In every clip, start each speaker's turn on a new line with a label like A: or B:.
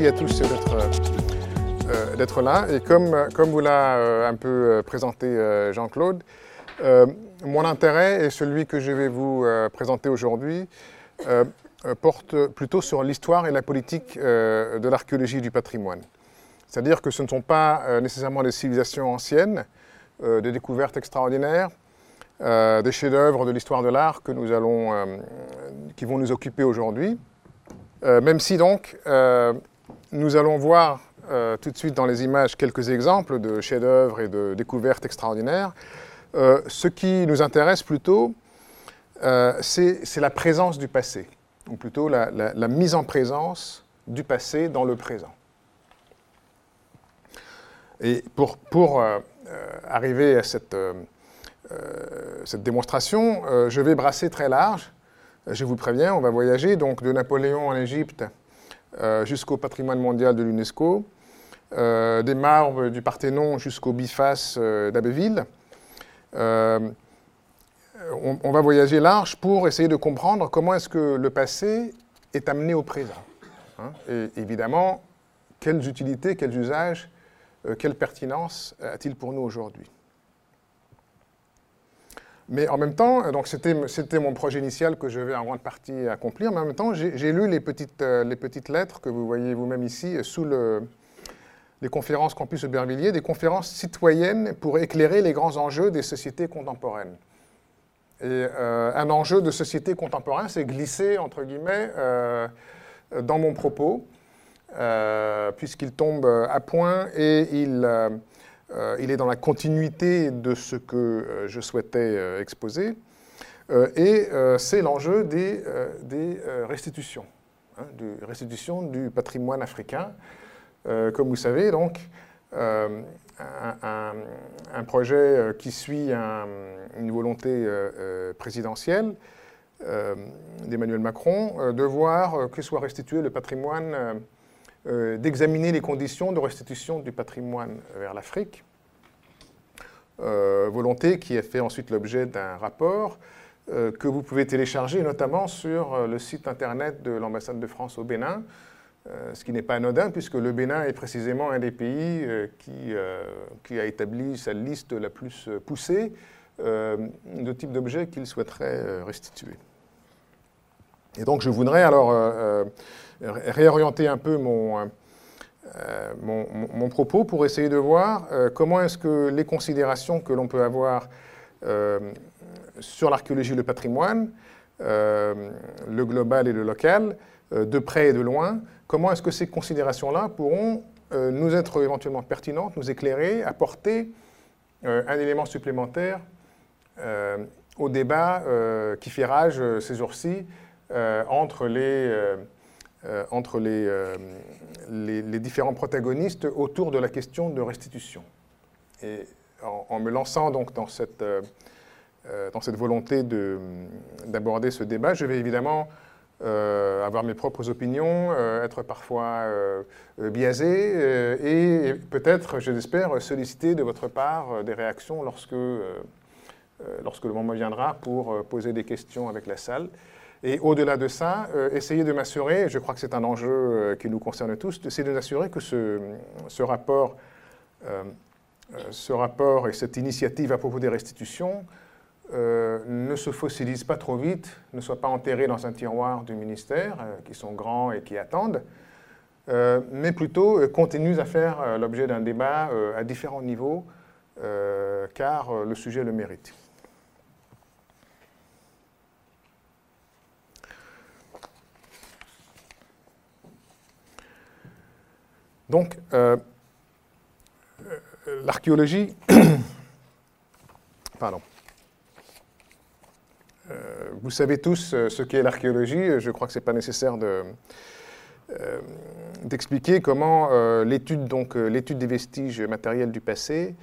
A: merci à tous d'être là. Et comme, comme vous l'a un peu présenté Jean-Claude, mon intérêt et celui que je vais vous présenter aujourd'hui porte plutôt sur l'histoire et la politique de l'archéologie du patrimoine. C'est-à-dire que ce ne sont pas nécessairement des civilisations anciennes, des découvertes extraordinaires, euh, des chefs-d'œuvre de l'histoire de l'art que nous allons, euh, qui vont nous occuper aujourd'hui. Euh, même si donc nous allons voir tout de suite dans les images quelques exemples de chefs-d'œuvre et de découvertes extraordinaires, ce qui nous intéresse plutôt, c'est la présence du passé, ou plutôt la, mise en présence du passé dans le présent. Et pour, arriver à cette euh, cette démonstration, euh, je vais brasser très large. Je vous préviens, on va voyager donc de Napoléon en Égypte euh, jusqu'au patrimoine mondial de l'UNESCO, des marbres du Parthénon jusqu'au biface d'Abbeville. On, on, va voyager large pour essayer de comprendre comment est-ce que le passé est amené au présent. Hein. et évidemment, quelles utilités, quels usages, quelle pertinence a-t-il pour nous aujourd'hui? Mais en même temps, euh, donc c'était mon projet initial que je vais en grande partie accomplir, mais en même temps, j'ai lu les petites, euh, les petites lettres que vous voyez vous-même ici euh, sous le, les conférences Campus Aubervilliers, des conférences citoyennes pour éclairer les grands enjeux des sociétés contemporaines. Et un enjeu de société contemporaine, c'est glissé, entre guillemets, dans mon propos, puisqu'il tombe à point et il euh, il est dans la continuité de ce que euh, je souhaitais euh, exposer. et c'est l'enjeu des, restitutions, hein, de restitution du patrimoine africain. comme vous savez, donc, un, projet qui suit une volonté présidentielle d'Emmanuel Macron de voir que soit restitué le patrimoine euh, d'examiner les conditions de restitution du patrimoine vers l'Afrique. Euh, volonté qui a fait ensuite l'objet d'un rapport euh, que vous pouvez télécharger notamment sur le site internet de l'ambassade de France au Bénin, ce qui n'est pas anodin puisque le Bénin est précisément un des pays qui, a établi sa liste la plus poussée de types d'objets qu'il souhaiterait restituer. Et donc je voudrais alors réorienter un peu mon, euh, mon, propos pour essayer de voir euh, comment est-ce que les considérations que l'on peut avoir euh, sur l'archéologie et le patrimoine, le global et le local, de près et de loin, comment est-ce que ces considérations-là pourront nous être éventuellement pertinentes, nous éclairer, apporter un élément supplémentaire au débat qui fait rage ces jours-ci entre les euh, entre euh, les, différents protagonistes autour de la question de restitution. Et en, me lançant donc dans cette, euh, dans cette volonté d'aborder ce débat, je vais évidemment avoir mes propres opinions, être parfois biaisé et, peut-être, je l'espère, solliciter de votre part des réactions lorsque, lorsque le moment viendra pour poser des questions avec la salle. Et au-delà de ça, euh, essayer de m'assurer, je crois que c'est un enjeu euh, qui nous concerne tous, c'est de m'assurer que ce, rapport, euh, ce rapport et cette initiative à propos des restitutions ne se fossilise pas trop vite, ne soit pas enterré dans un tiroir du ministère, qui sont grands et qui attendent, mais plutôt continue à faire l'objet d'un débat à différents niveaux, car le sujet le mérite. Donc, euh, euh, l'archéologie, pardon, euh, vous savez tous ce qu'est l'archéologie, je crois que ce n'est pas nécessaire d'expliquer comment l'étude donc l'étude des vestiges matériels du passé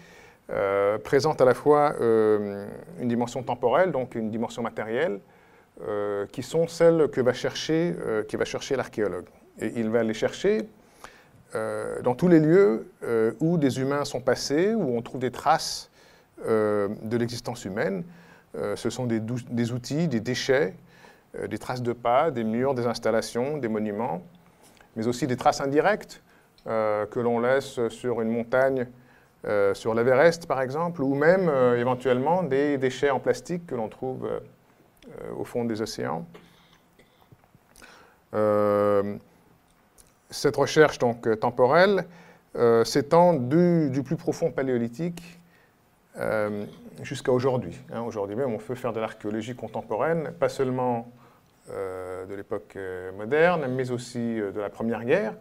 A: présente à la fois une dimension temporelle, donc une dimension matérielle, qui sont celles que va chercher, qui va chercher l'archéologue. Et il va les chercher euh, dans tous les lieux euh, où des humains sont passés, où on trouve des traces euh, de l'existence humaine. ce sont des, outils, des déchets, des traces de pas, des murs, des installations, des monuments. mais aussi des traces indirectes que l'on laisse sur une montagne, sur l'Everest par exemple, ou même éventuellement des déchets en plastique que l'on trouve au fond des océans. Cette recherche donc temporelle s'étend du, plus profond paléolithique euh, jusqu'à aujourd'hui. Hein. aujourd'hui même, on peut faire de l'archéologie contemporaine, pas seulement euh, de l'époque euh, moderne, mais aussi de la Première Guerre,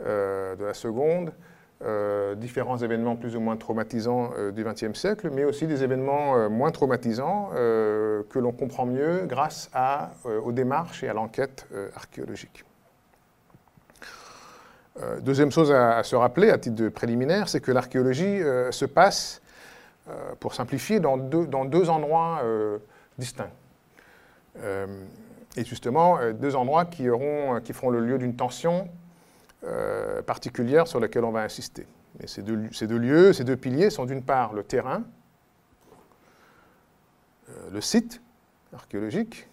A: de la Seconde, différents événements plus ou moins traumatisants du XXe siècle, mais aussi des événements moins traumatisants que l'on comprend mieux grâce aux démarches et à l'enquête archéologique. Deuxième chose à, se rappeler à titre de préliminaire, c'est que l'archéologie se passe euh, pour simplifier, dans deux, endroits euh, distincts. Euh, et justement, deux endroits qui, feront le lieu d'une tension particulière sur laquelle on va insister. Et ces, deux, ces deux lieux, ces deux piliers sont d'une part le terrain, le site archéologique,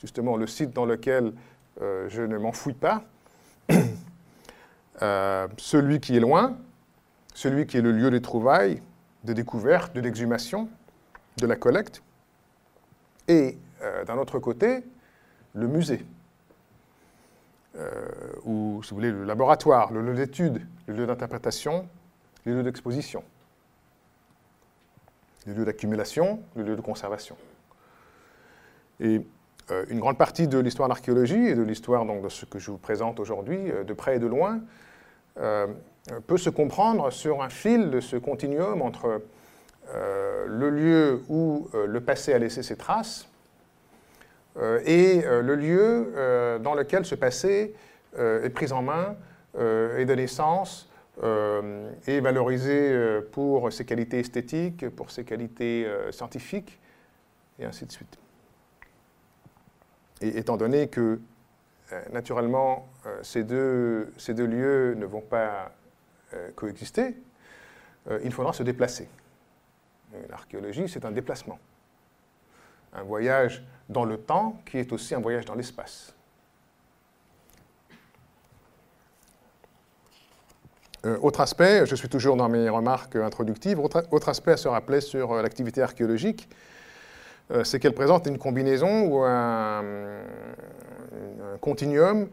A: justement le site dans lequel je ne m'enfouis pas, celui qui est loin, celui qui est le lieu des trouvailles, de découverte, de l'exhumation, de la collecte, et euh, d'un autre côté, le musée, euh, ou, si vous voulez, le laboratoire, le lieu d'étude, le lieu d'interprétation, le lieu d'exposition, le lieu d'accumulation, le lieu de conservation. Et euh, une grande partie de l'histoire de l'archéologie et de l'histoire de ce que je vous présente aujourd'hui, de près et de loin, peut se comprendre sur un fil de ce continuum entre euh, le lieu où euh, le passé a laissé ses traces euh, et le lieu dans lequel ce passé est pris en main et de naissance et valorisé pour ses qualités esthétiques, pour ses qualités scientifiques, et ainsi de suite. Et étant donné que, naturellement, ces deux, ces lieux ne vont pas euh, coexister, euh, il faudra se déplacer. L'archéologie, c'est un déplacement. Un voyage dans le temps qui est aussi un voyage dans l'espace. Euh, autre aspect, je suis toujours dans mes remarques introductives, autre, aspect à se rappeler sur l'activité archéologique, c'est qu'elle présente une combinaison ou un, continuum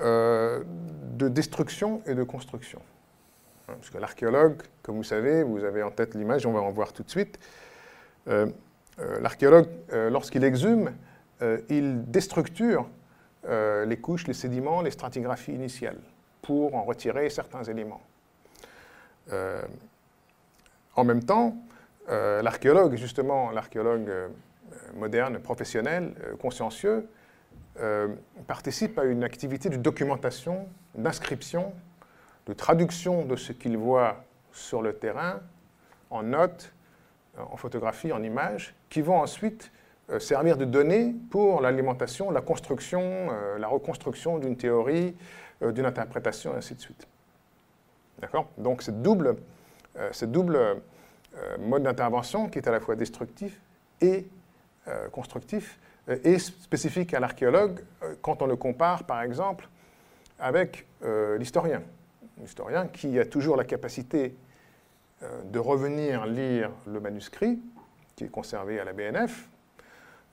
A: de destruction et de construction. Hein, parce que l'archéologue, comme vous savez, vous avez en tête l'image, on va en voir tout de suite. Euh, euh, l'archéologue, euh, lorsqu'il exhume, il déstructure les couches, les sédiments, les stratigraphies initiales pour en retirer certains éléments. en même temps, l'archéologue, justement, l'archéologue moderne, professionnel, consciencieux, participe à une activité de documentation, d'inscription de traduction de ce qu'il voit sur le terrain en notes, en photographie, en images, qui vont ensuite euh, servir de données pour l'alimentation, la construction, euh, la reconstruction d'une théorie, euh, d'une interprétation, et ainsi de suite. D'accord? Donc, cette double, cette double mode d'intervention qui est à la fois destructif et constructif est spécifique à l'archéologue quand on le compare, par exemple, avec l'historien historien, qui a toujours la capacité euh, de revenir lire le manuscrit, qui est conservé à la BNF.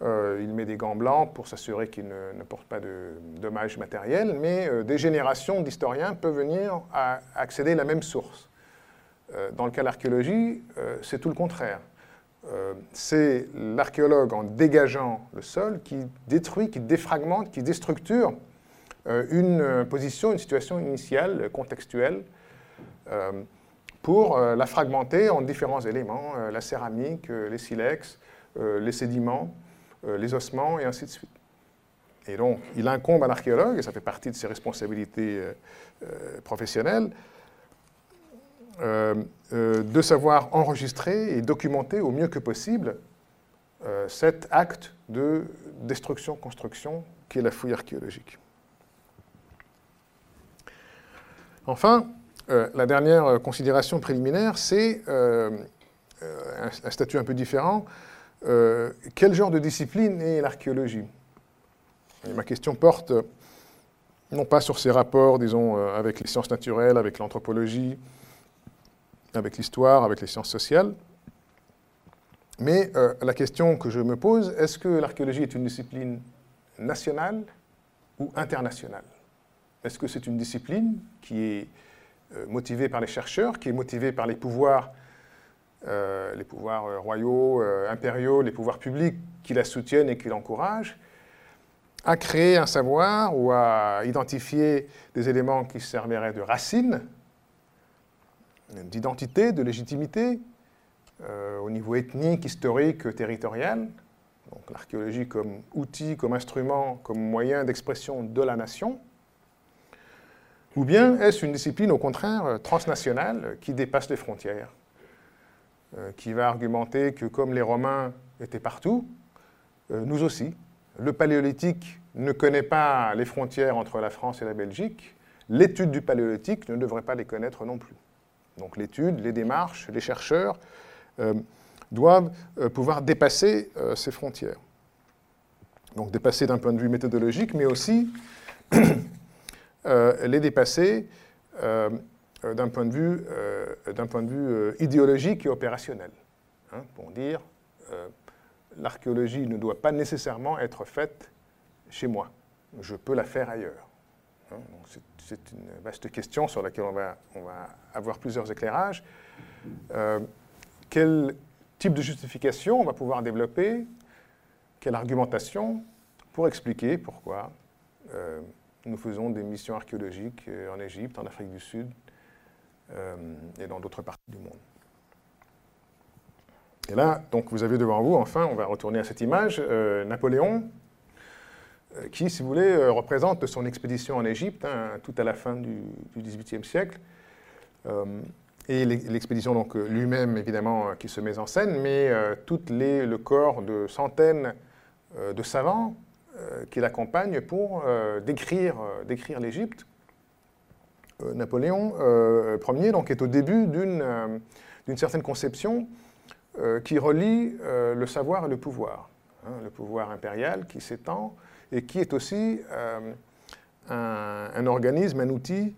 A: Euh, il met des gants blancs pour s'assurer qu'il ne, porte pas de dommages matériels, mais euh, des générations d'historiens peuvent venir à accéder à la même source. dans le cas de l'archéologie, c'est tout le contraire. C'est l'archéologue en dégageant le sol qui détruit, qui défragmente, qui déstructure euh, une euh, position, une situation initiale, contextuelle, euh, pour la fragmenter en différents éléments, la céramique, les silex, les sédiments, les ossements, et ainsi de suite. Et donc, il incombe à l'archéologue, et ça fait partie de ses responsabilités professionnelles, de savoir enregistrer et documenter au mieux que possible cet acte de destruction-construction qui est la fouille archéologique. Enfin, euh, la dernière euh, considération préliminaire, c'est euh, un, statut un peu différent. quel genre de discipline est l'archéologie? Ma question porte non pas sur ses rapports, disons, avec les sciences naturelles, avec l'anthropologie, avec l'histoire, avec les sciences sociales, mais la question que je me pose, est-ce que l'archéologie est une discipline nationale ou internationale? Est-ce que c'est une discipline qui est motivée par les chercheurs, qui est motivée par les pouvoirs euh, les pouvoirs euh, royaux, euh, impériaux, les pouvoirs publics qui la soutiennent et qui l'encouragent, à créer un savoir ou à identifier des éléments qui serviraient de racine, d'identité, de légitimité, au niveau ethnique, historique, territorial. Donc l'archéologie comme outil, comme instrument, comme moyen d'expression de la nation. Ou bien est-ce une discipline au contraire transnationale qui dépasse les frontières euh, qui va argumenter que comme les Romains étaient partout, euh, nous aussi. Le paléolithique ne connaît pas les frontières entre la France et la Belgique. L'étude du paléolithique ne devrait pas les connaître non plus. Donc l'étude, les démarches, les chercheurs euh, doivent pouvoir dépasser ces frontières. Donc dépasser d'un point de vue méthodologique, mais aussi les dépasser euh, d'un point de vue, euh, euh, idéologique et opérationnel. Hein, pour dire, l'archéologie ne doit pas nécessairement être faite chez moi. Je peux la faire ailleurs. Hein, c'est une vaste question sur laquelle on va, on va avoir plusieurs éclairages. quel type de justification on va pouvoir développer? Quelle argumentation pour expliquer pourquoi nous faisons des missions archéologiques en Égypte, en Afrique du Sud, euh, et dans d'autres parties du monde? Et là, donc vous avez devant vous, enfin, on va retourner à cette image, euh, Napoléon, euh, qui, si vous voulez, représente son expédition en Égypte, hein, tout à la fin du XVIIIe siècle. et l'expédition donc lui-même, évidemment, qui se met en scène, mais tout les, le corps de centaines de savants qui l'accompagnent pour décrire, décrire l'Égypte euh, Napoléon euh, Ier donc, est au début d'une euh, certaine conception qui relie le savoir et le pouvoir. Hein, le pouvoir impérial qui s'étend et qui est aussi un, organisme, un outil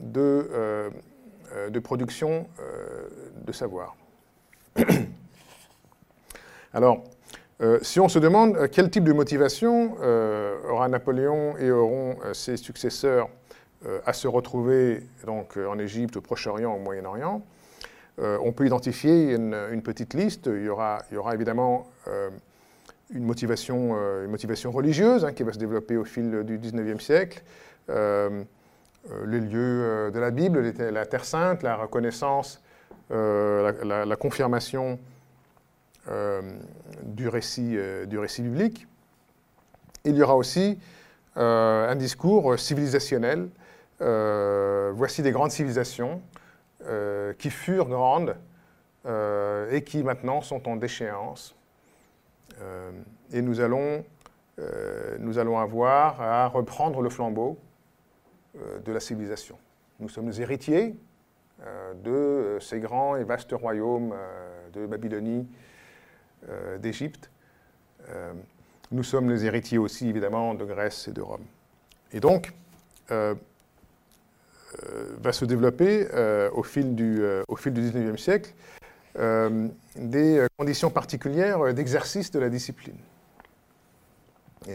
A: de, de, production de savoir. Alors, si on se demande quel type de motivation aura Napoléon et auront ses successeurs euh, à se retrouver donc, euh, en Égypte, au Proche-Orient, au Moyen-Orient. Euh, on peut identifier une, petite liste. Il y aura, il y aura évidemment une, motivation, une motivation religieuse hein, qui va se développer au fil du XIXe siècle. les lieux de la Bible, la Terre Sainte, la reconnaissance, la, confirmation du, récit, du récit biblique. Il y aura aussi un discours civilisationnel euh, voici des grandes civilisations euh, qui furent grandes euh, et qui maintenant sont en déchéance. Et nous allons, nous allons avoir à reprendre le flambeau de la civilisation. Nous sommes les héritiers de ces grands et vastes royaumes de Babylonie, d'Égypte. nous sommes les héritiers aussi, évidemment, de Grèce et de Rome. Et donc, euh, va se développer euh, au, fil du, euh, au fil du 19e siècle des conditions particulières d'exercice de la discipline.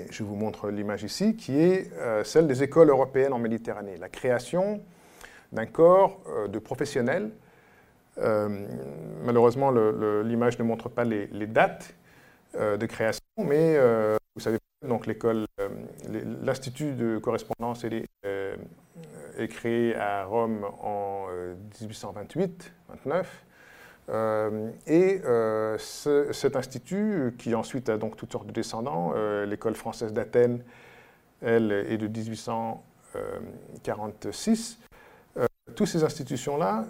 A: Je vous montre l'image ici, qui est celle des écoles européennes en Méditerranée. La création d'un corps de professionnels. malheureusement, l'image ne montre pas les, dates de création, mais vous savez, donc l'école, l'Institut de correspondance est créé à Rome en 1828-29. Euh, euh, et euh, cet institut, qui ensuite a donc toutes sortes de descendants, l'école française d'Athènes, elle, est de 1846, toutes ces institutions-là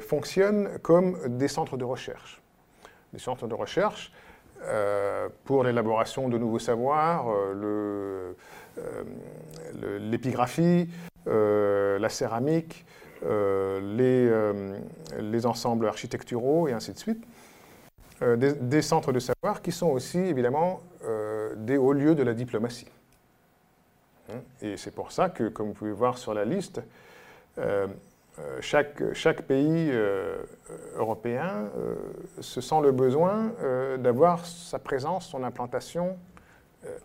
A: fonctionnent comme des centres de recherche. Des centres de recherche pour l'élaboration de nouveaux savoirs, l'épigraphie, euh, la céramique, euh, euh, les, ensembles architecturaux et ainsi de suite. Des, centres de savoir qui sont aussi évidemment des hauts lieux de la diplomatie. Hein? Et c'est pour ça que, comme vous pouvez voir sur la liste, chaque, chaque, pays européen se sent le besoin d'avoir sa présence, son implantation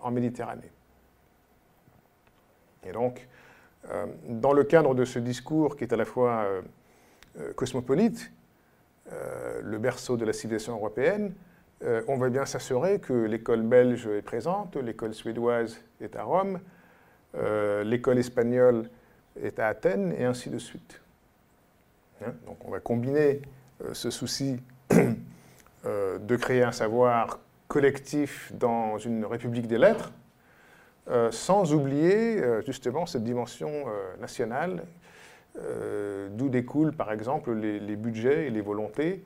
A: en Méditerranée. Et donc, dans le cadre de ce discours qui est à la fois cosmopolite, le berceau de la civilisation européenne, euh, on va bien s'assurer que l'école belge est présente, l'école suédoise est à Rome, euh, l'école espagnole est à Athènes, et ainsi de suite. Hein, donc on va combiner euh, ce souci de créer un savoir collectif dans une république des lettres, sans oublier justement cette dimension nationale, d'où découlent par exemple les, budgets et les volontés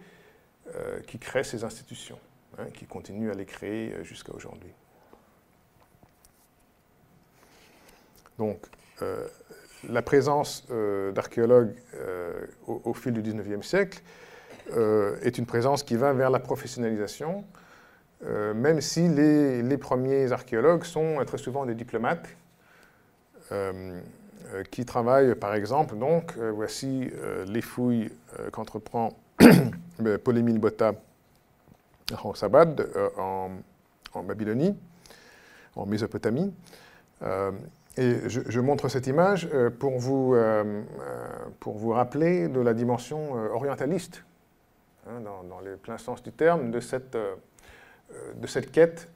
A: qui créent ces institutions. Hein, qui continue à les créer euh, jusqu'à aujourd'hui. Donc, euh, la présence euh, d'archéologues au, fil du XIXe siècle est une présence qui va vers la professionnalisation, même si les, premiers archéologues sont très souvent des diplomates qui travaillent, par exemple, donc, voici les fouilles qu'entreprend Paul-Émile Botta en Sabad, euh, en, Babylonie, en Mésopotamie. Euh, et je, montre cette image euh, pour vous, pour vous rappeler de la dimension orientaliste, hein, dans, le plein sens du terme, de cette, de cette quête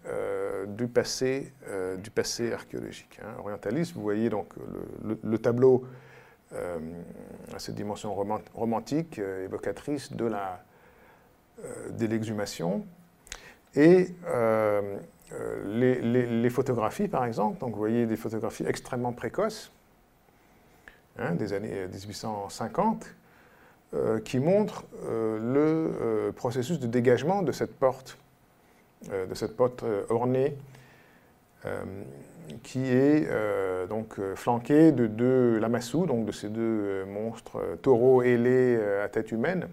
A: du, passé, du passé archéologique. Hein. Orientaliste, vous voyez donc le, tableau à cette dimension romantique, évocatrice de la, euh, l'exhumation. Et euh, euh, les, photographies, par exemple, donc vous voyez des photographies extrêmement précoces, hein, des années 1850, qui montrent le processus de dégagement de cette porte, de cette porte ornée, qui est donc flanquée de deux lamassous, donc de ces deux monstres taureaux ailés à tête humaine,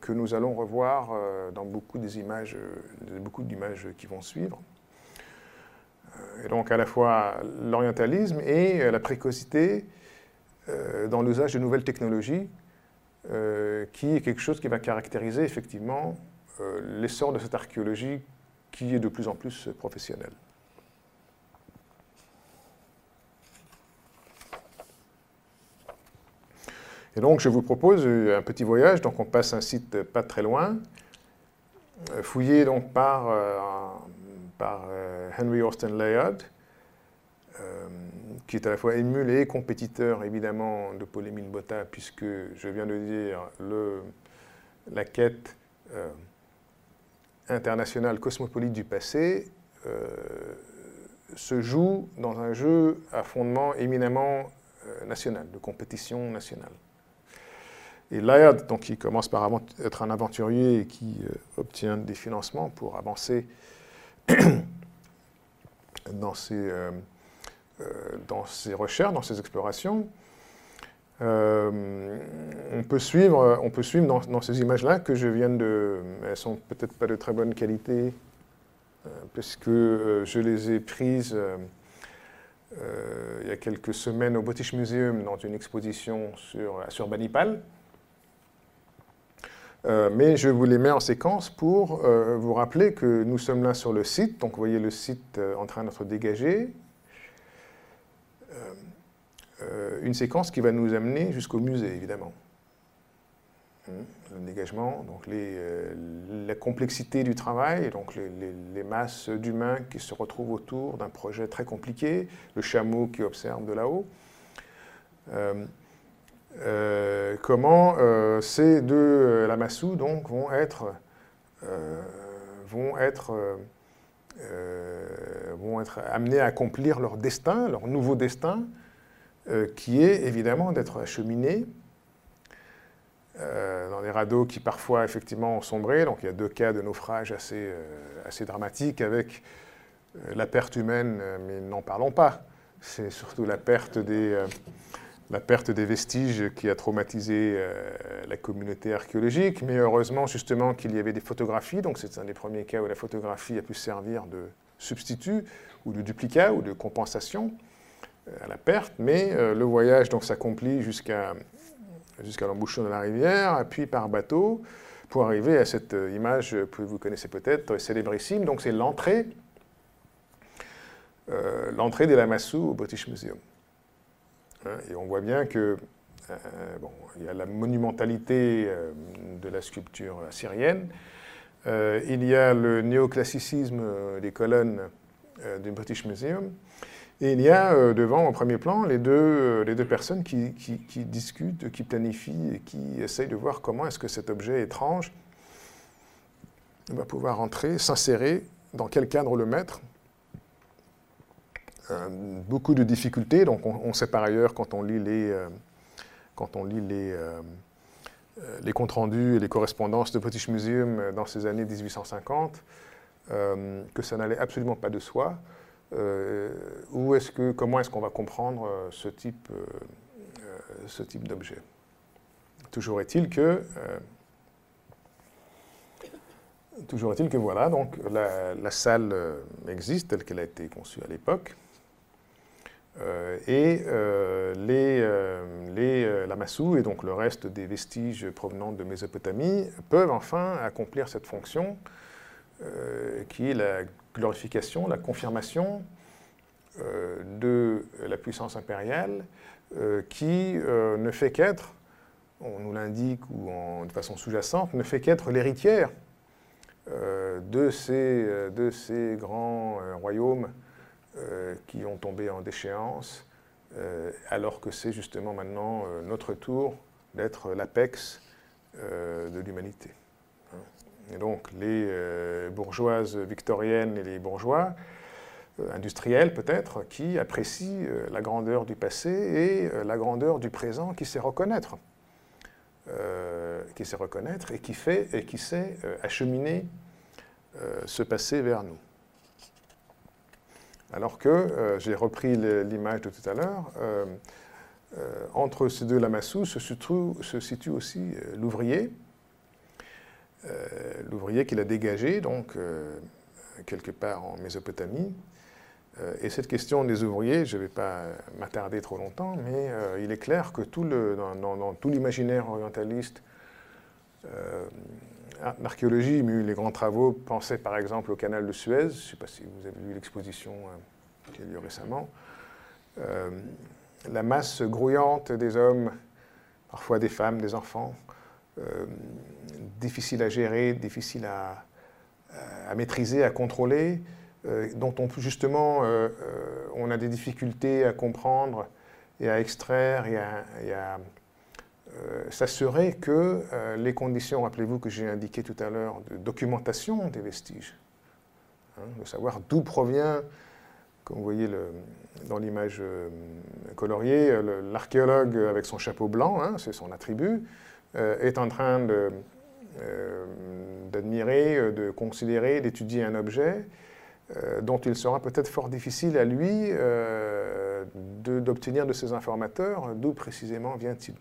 A: que nous allons revoir euh, dans beaucoup des images, euh, beaucoup d'images qui vont suivre. Euh, et donc à la fois l'orientalisme et la précocité dans l'usage de nouvelles technologies, qui est quelque chose qui va caractériser effectivement l'essor de cette archéologie qui est de plus en plus professionnelle. Et donc, je vous propose un petit voyage. Donc, on passe un site pas très loin, euh, fouillé donc par, euh, par euh, Henry Austin Layard, qui est à la fois émule et compétiteur, évidemment, de Paul-Émile Botta, puisque, je viens de dire, le, la quête internationale cosmopolite du passé se joue dans un jeu à fondement éminemment national, de compétition nationale. Et Laird, donc, qui commence par être un aventurier et qui euh, obtient des financements pour avancer dans, ses, euh, euh, dans ses recherches, dans ses explorations, on peut suivre, on peut suivre dans, ces images-là que je viens de... Elles sont peut-être pas de très bonne qualité, parce que je les ai prises il y a quelques semaines au British Museum dans une exposition sur, sur Banipal. Euh, mais je vous les mets en séquence pour euh, vous rappeler que nous sommes là sur le site. Donc vous voyez le site euh, en train d'être dégagé. Une séquence qui va nous amener jusqu'au musée, évidemment. Hum, le dégagement, donc la complexité du travail, donc les, masses d'humains qui se retrouvent autour d'un projet très compliqué, le chameau qui observe de là-haut. Euh, comment euh, ces deux euh, Lamassou donc, vont être, vont, être, vont être amenés à accomplir leur destin, leur nouveau destin, qui est évidemment d'être acheminés dans des radeaux qui parfois effectivement ont sombré. Donc il y a deux cas de naufrage assez, assez dramatiques avec la perte humaine, mais n'en parlons pas. C'est surtout la perte des la perte des vestiges qui a traumatisé euh, la communauté archéologique, mais heureusement justement qu'il y avait des photographies, donc c'est un des premiers cas où la photographie a pu servir de substitut ou de duplicat ou de compensation. À la perte, mais le voyage s'accomplit jusqu'à jusqu'à l'embouchure de la rivière, puis par bateau, pour arriver à cette image que vous connaissez peut-être, célébrissime. Donc c'est l'entrée, l'entrée des Lamassou au British Museum. Hein, et on voit bien que euh, bon, il y a la monumentalité euh, de la sculpture syrienne. Euh, il y a le néoclassicisme des colonnes du British Museum. Et il y a devant, en premier plan, les deux, deux personnes qui, discutent, qui planifient et qui essayent de voir comment est-ce que cet objet étrange va pouvoir entrer, s'insérer, dans quel cadre le mettre. beaucoup de difficultés, donc on, sait par ailleurs quand on lit les, les, euh, euh, les comptes rendus et les correspondances de British Museum euh, dans ces années 1850, que ça n'allait absolument pas de soi. Où est-ce que, comment est-ce qu'on va comprendre ce type, ce type d'objet? Toujours est-il que que voilà, donc la, salle existe telle qu'elle a été conçue à l'époque. Euh, et euh, les, euh, et donc le reste des vestiges provenant de Mésopotamie peuvent enfin accomplir cette fonction qui est la glorification, la confirmation de la puissance impériale qui ne fait qu'être, on nous l'indique ou de façon sous-jacente, ne fait qu'être l'héritière de, ces, grands royaumes euh, qui ont tombé en déchéance, euh, alors que c'est justement maintenant euh, notre tour d'être l'apex de l'humanité. Et donc les bourgeoises victoriennes et les bourgeois industriels peut-être, qui apprécient la grandeur du passé et la grandeur du présent qui sait reconnaître, qui sait reconnaître et qui fait et qui sait acheminer ce passé vers nous. Alors que, euh, j'ai repris l'image de tout à l'heure, euh, euh, entre ces deux lamassous se situe aussi l'ouvrier, l'ouvrier qu'il a dégagé, donc quelque part en Mésopotamie. et cette question des ouvriers, je ne vais pas m'attarder trop longtemps, mais il est clair que tout le, dans, tout l'imaginaire orientaliste, l'archéologie, mais les grands travaux, pensaient par exemple au canal de Suez, je ne sais pas si vous avez vu l'exposition euh, qui a lieu récemment, euh, la masse grouillante des hommes, parfois des femmes, des enfants, euh, difficile à gérer, difficile à, maîtriser, à contrôler, dont on, justement on a des difficultés à comprendre et à extraire et à euh, s'assurer que euh, les conditions, rappelez-vous que j'ai indiqué tout à l'heure, de documentation des vestiges, hein, de savoir d'où provient, comme vous voyez dans l'image euh, coloriée, l'archéologue avec son chapeau blanc, hein, c'est son attribut, est en train d'admirer, de, considérer, d'étudier un objet dont il sera peut-être fort difficile à lui d'obtenir de, ses informateurs d'où précisément vient-il.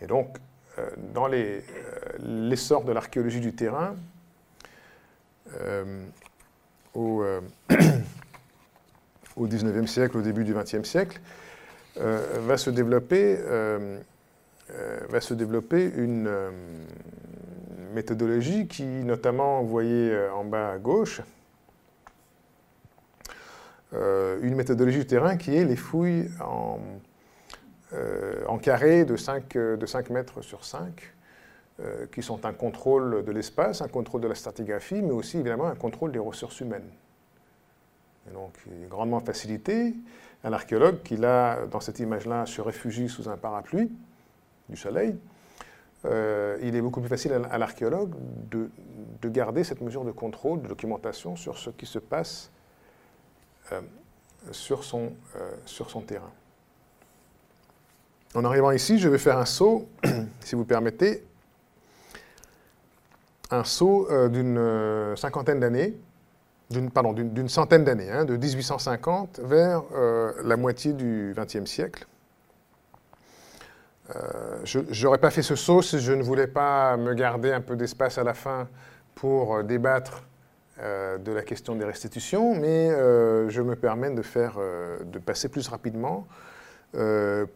A: Et donc, euh, dans euh, l'essor de l'archéologie du terrain, euh, au, au 19e siècle, au début du 20e siècle, va se développer, va se développer une méthodologie qui, notamment, vous voyez en bas à gauche, une méthodologie du terrain qui est les fouilles en euh, carré de 5, euh, de 5 mètres sur 5, euh, qui sont un contrôle de l'espace, un contrôle de la stratigraphie, mais aussi évidemment un contrôle des ressources humaines. Et donc, grandement facilité. Un archéologue qui, là, dans cette image-là, se réfugie sous un parapluie du soleil, il est beaucoup plus facile à, l'archéologue de, de, garder cette mesure de contrôle, de documentation sur ce qui se passe sur, son, sur son terrain. En arrivant ici, je vais faire un saut, si vous permettez, un saut euh, d'une euh, cinquantaine d'années, d'une centaine d'années, hein, de 1850 vers euh, la moitié du XXe siècle. je n'aurais pas fait ce saut si je ne voulais pas me garder un peu d'espace à la fin pour débattre de la question des restitutions, mais je me permets de, faire, de passer plus rapidement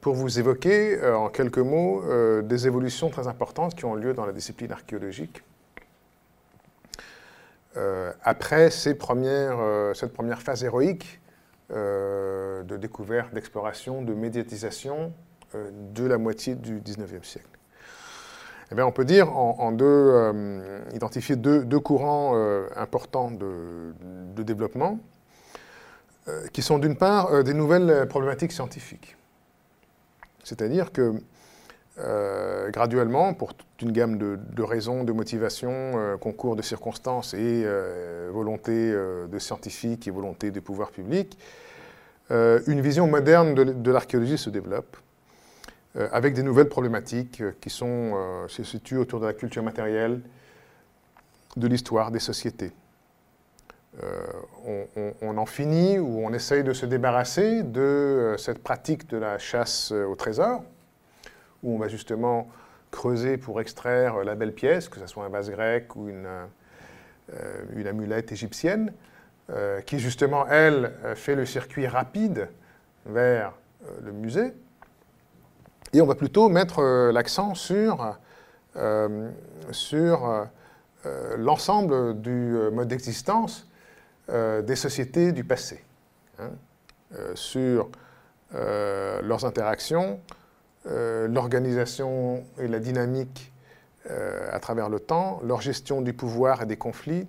A: pour vous évoquer en quelques mots des évolutions très importantes qui ont lieu dans la discipline archéologique après ces premières, cette première phase héroïque de découverte, d'exploration, de médiatisation de la moitié du XIXe siècle. Eh bien, on peut dire, en, deux, euh, identifier deux, courants euh, importants de, développement, euh, qui sont d'une part des nouvelles problématiques scientifiques. C'est-à-dire que graduellement, pour toute une gamme de, raisons, de motivations, concours de circonstances et volonté de scientifiques et volonté des pouvoirs publics, une vision moderne de l'archéologie se développe euh, avec des nouvelles problématiques euh, qui euh, se situent autour de la culture matérielle, de l'histoire, des sociétés. On, en finit ou on essaye de se débarrasser de cette pratique de la chasse au trésor, où on va justement creuser pour extraire la belle pièce, que ce soit un vase grec ou une, une amulette égyptienne, qui justement, elle, fait le circuit rapide vers le musée. Et on va plutôt mettre euh, l'accent sur, euh, euh, l'ensemble du mode d'existence des sociétés du passé, hein, sur leurs interactions, l'organisation et la dynamique à travers le temps, leur gestion du pouvoir et des conflits,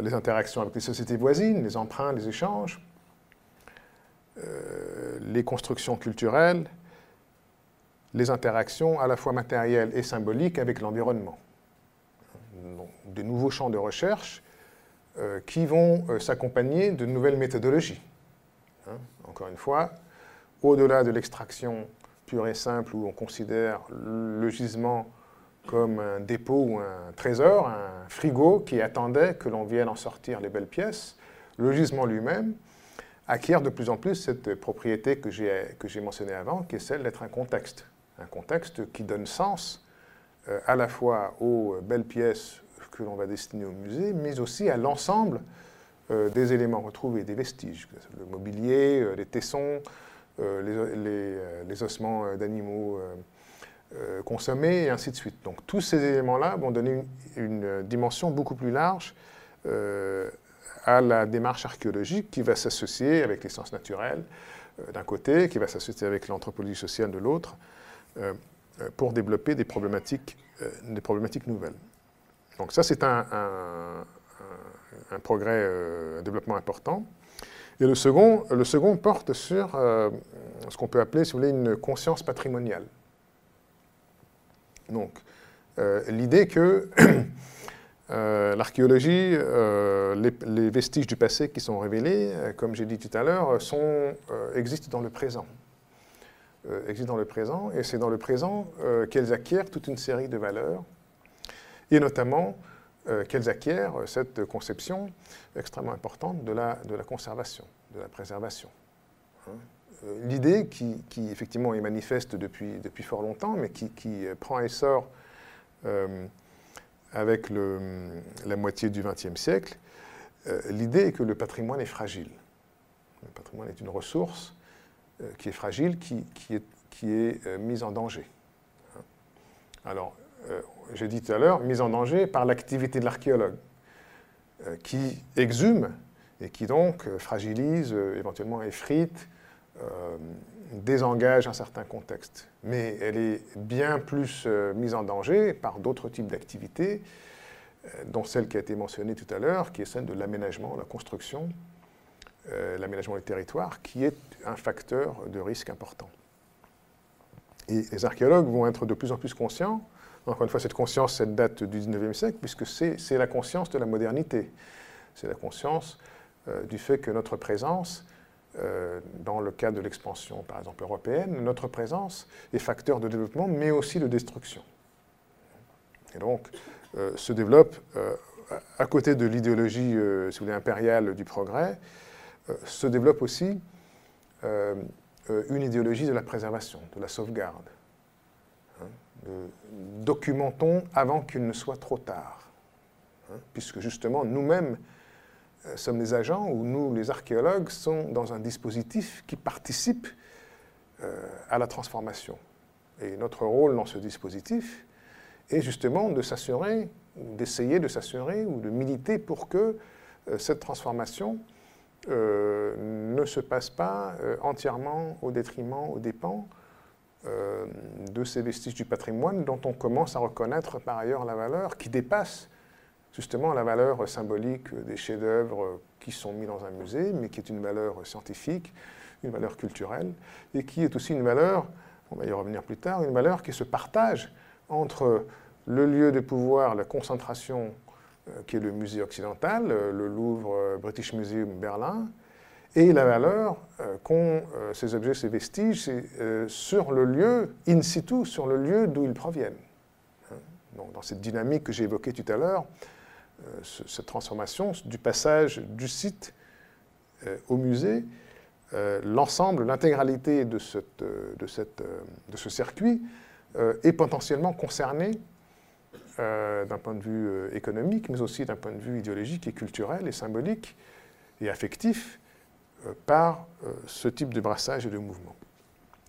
A: les interactions avec les sociétés voisines, les emprunts, les échanges, les constructions culturelles, les interactions à la fois matérielles et symboliques avec l'environnement. Des nouveaux champs de recherche euh, qui vont euh, s'accompagner de nouvelles méthodologies. Hein, encore une fois, au-delà de l'extraction pure et simple où on considère le gisement comme un dépôt ou un trésor, un frigo qui attendait que l'on vienne en sortir les belles pièces, le gisement lui-même acquiert de plus en plus cette propriété que j'ai mentionnée avant, qui est celle d'être un contexte. Un contexte qui donne sens euh, à la fois aux belles pièces que l'on va destiner au musée, mais aussi à l'ensemble euh, des éléments retrouvés, des vestiges, le mobilier, euh, les tessons, les, ossements d'animaux consommés, et ainsi de suite. Donc tous ces éléments-là vont donner une, dimension beaucoup plus large à la démarche archéologique qui va s'associer avec les sciences naturelles d'un côté, qui va s'associer avec l'anthropologie sociale de l'autre, euh, euh, pour développer des problématiques, euh, des problématiques nouvelles. Donc ça, c'est un, un, progrès, un développement important. Et le second, le second porte sur ce qu'on peut appeler, si vous voulez, une conscience patrimoniale. Donc, l'idée que l'archéologie, les, les, vestiges du passé qui sont révélés, comme j'ai dit tout à l'heure, existent dans le présent. Euh, existent dans le présent, et c'est dans le présent euh, qu'elles acquièrent toute une série de valeurs, et notamment euh, qu'elles acquièrent cette conception extrêmement importante de la, conservation, de la préservation. Hein. L'idée qui, effectivement est manifeste depuis, fort longtemps, mais qui, qui prend essor avec la moitié du XXe siècle, l'idée est que le patrimoine est fragile. Le patrimoine est une ressource euh, qui est fragile, qui, est, qui est euh, mise en danger. Hein. Alors, euh, j'ai dit tout à l'heure, mise en danger par l'activité de l'archéologue, qui exhume et qui donc fragilise, éventuellement effrite, désengage un certain contexte. Mais elle est bien plus mise en danger par d'autres types d'activités, dont celle qui a été mentionnée tout à l'heure, qui est celle de l'aménagement, la construction, euh, l'aménagement du territoire, qui est un facteur de risque important. Et les archéologues vont être de plus en plus conscients, encore une fois, cette conscience, cette date du 19e siècle, puisque c'est la conscience de la modernité. C'est la conscience euh, du fait que notre présence, euh, dans le cadre de l'expansion, par exemple, européenne, notre présence est facteur de développement, mais aussi de destruction. Et donc, se développe, à côté de l'idéologie, si vous voulez, impériale du progrès, euh, se développe aussi euh, euh, une idéologie de la préservation, de la sauvegarde. Hein, documentons avant qu'il ne soit trop tard. Hein. puisque justement nous-mêmes sommes les agents, ou nous, les archéologues, sommes dans un dispositif qui participe à la transformation. Et notre rôle dans ce dispositif est justement de s'assurer, d'essayer de s'assurer, ou de militer pour que cette transformation euh, ne se passe pas euh, entièrement au détriment, aux dépens euh, de ces vestiges du patrimoine dont on commence à reconnaître par ailleurs la valeur qui dépasse justement la valeur symbolique des chefs-d'œuvre qui sont mis dans un musée, mais qui est une valeur scientifique, une valeur culturelle, et qui est aussi une valeur, on va y revenir plus tard, une valeur qui se partage entre le lieu de pouvoir, la concentration euh, qui est le musée occidental, euh, le Louvre British Museum Berlin, et la valeur qu'ont ces objets, ces vestiges, sur le lieu, in situ, sur le lieu d'où ils proviennent. Hein. Dans cette dynamique que j'ai évoquée tout à l'heure, cette transformation du passage du site au musée, l'ensemble, l'intégralité de, de, ce circuit est potentiellement concerné euh, d'un point de vue euh, économique, mais aussi d'un point de vue idéologique et culturel et symbolique et affectif euh, par ce type de brassage et de mouvement.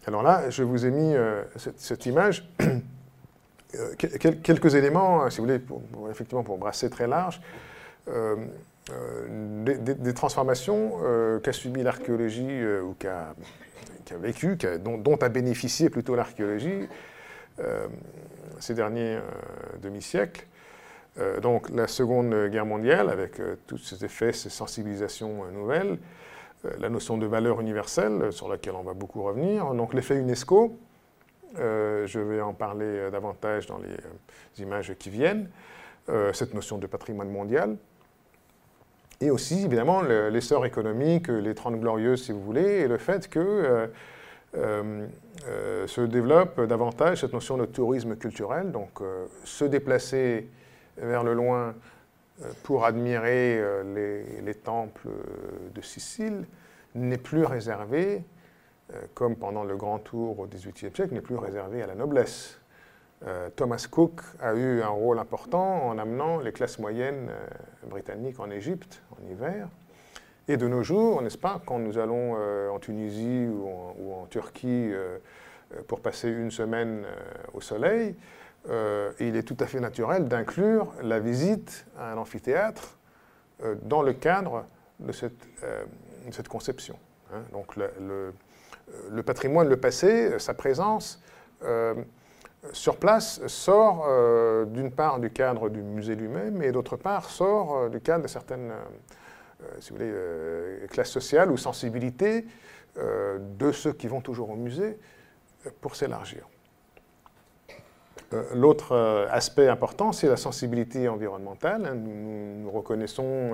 A: Alors là, je vous ai mis cette, image, quelques éléments, si vous voulez, effectivement pour brasser très large, des, transformations qu'a subi l'archéologie ou qu'a vécu, dont, dont, a bénéficié plutôt l'archéologie ces derniers euh, demi-siècles. Euh, donc la Seconde Guerre mondiale, avec euh, tous ses effets, ses sensibilisations nouvelles, la notion de valeur universelle, sur laquelle on va beaucoup revenir, donc l'effet UNESCO, je vais en parler davantage dans les images qui viennent, cette notion de patrimoine mondial, et aussi évidemment l'essor économique, les Trente Glorieuses si vous voulez, et le fait que euh, euh, se développe davantage cette notion de tourisme culturel, donc euh, se déplacer vers le loin pour admirer les, temples de Sicile n'est plus réservé, comme pendant le Grand Tour au XVIIIe siècle, n'est plus réservé à la noblesse. Thomas Cook a eu un rôle important en amenant les classes moyennes britanniques en Égypte en hiver. Et de nos jours, n'est-ce pas, quand nous allons euh, en Tunisie ou en, Turquie euh, euh, pour passer une semaine au soleil, il est tout à fait naturel d'inclure la visite à un amphithéâtre dans le cadre de cette, cette conception. Hein. Donc le, patrimoine, le passé, sa présence sur place sort d'une part du cadre du musée lui-même et d'autre part sort du cadre de certaines euh, si vous voulez, euh, classe sociale ou sensibilité euh, de ceux qui vont toujours au musée pour s'élargir. L'autre aspect important, c'est la sensibilité environnementale. Nous, reconnaissons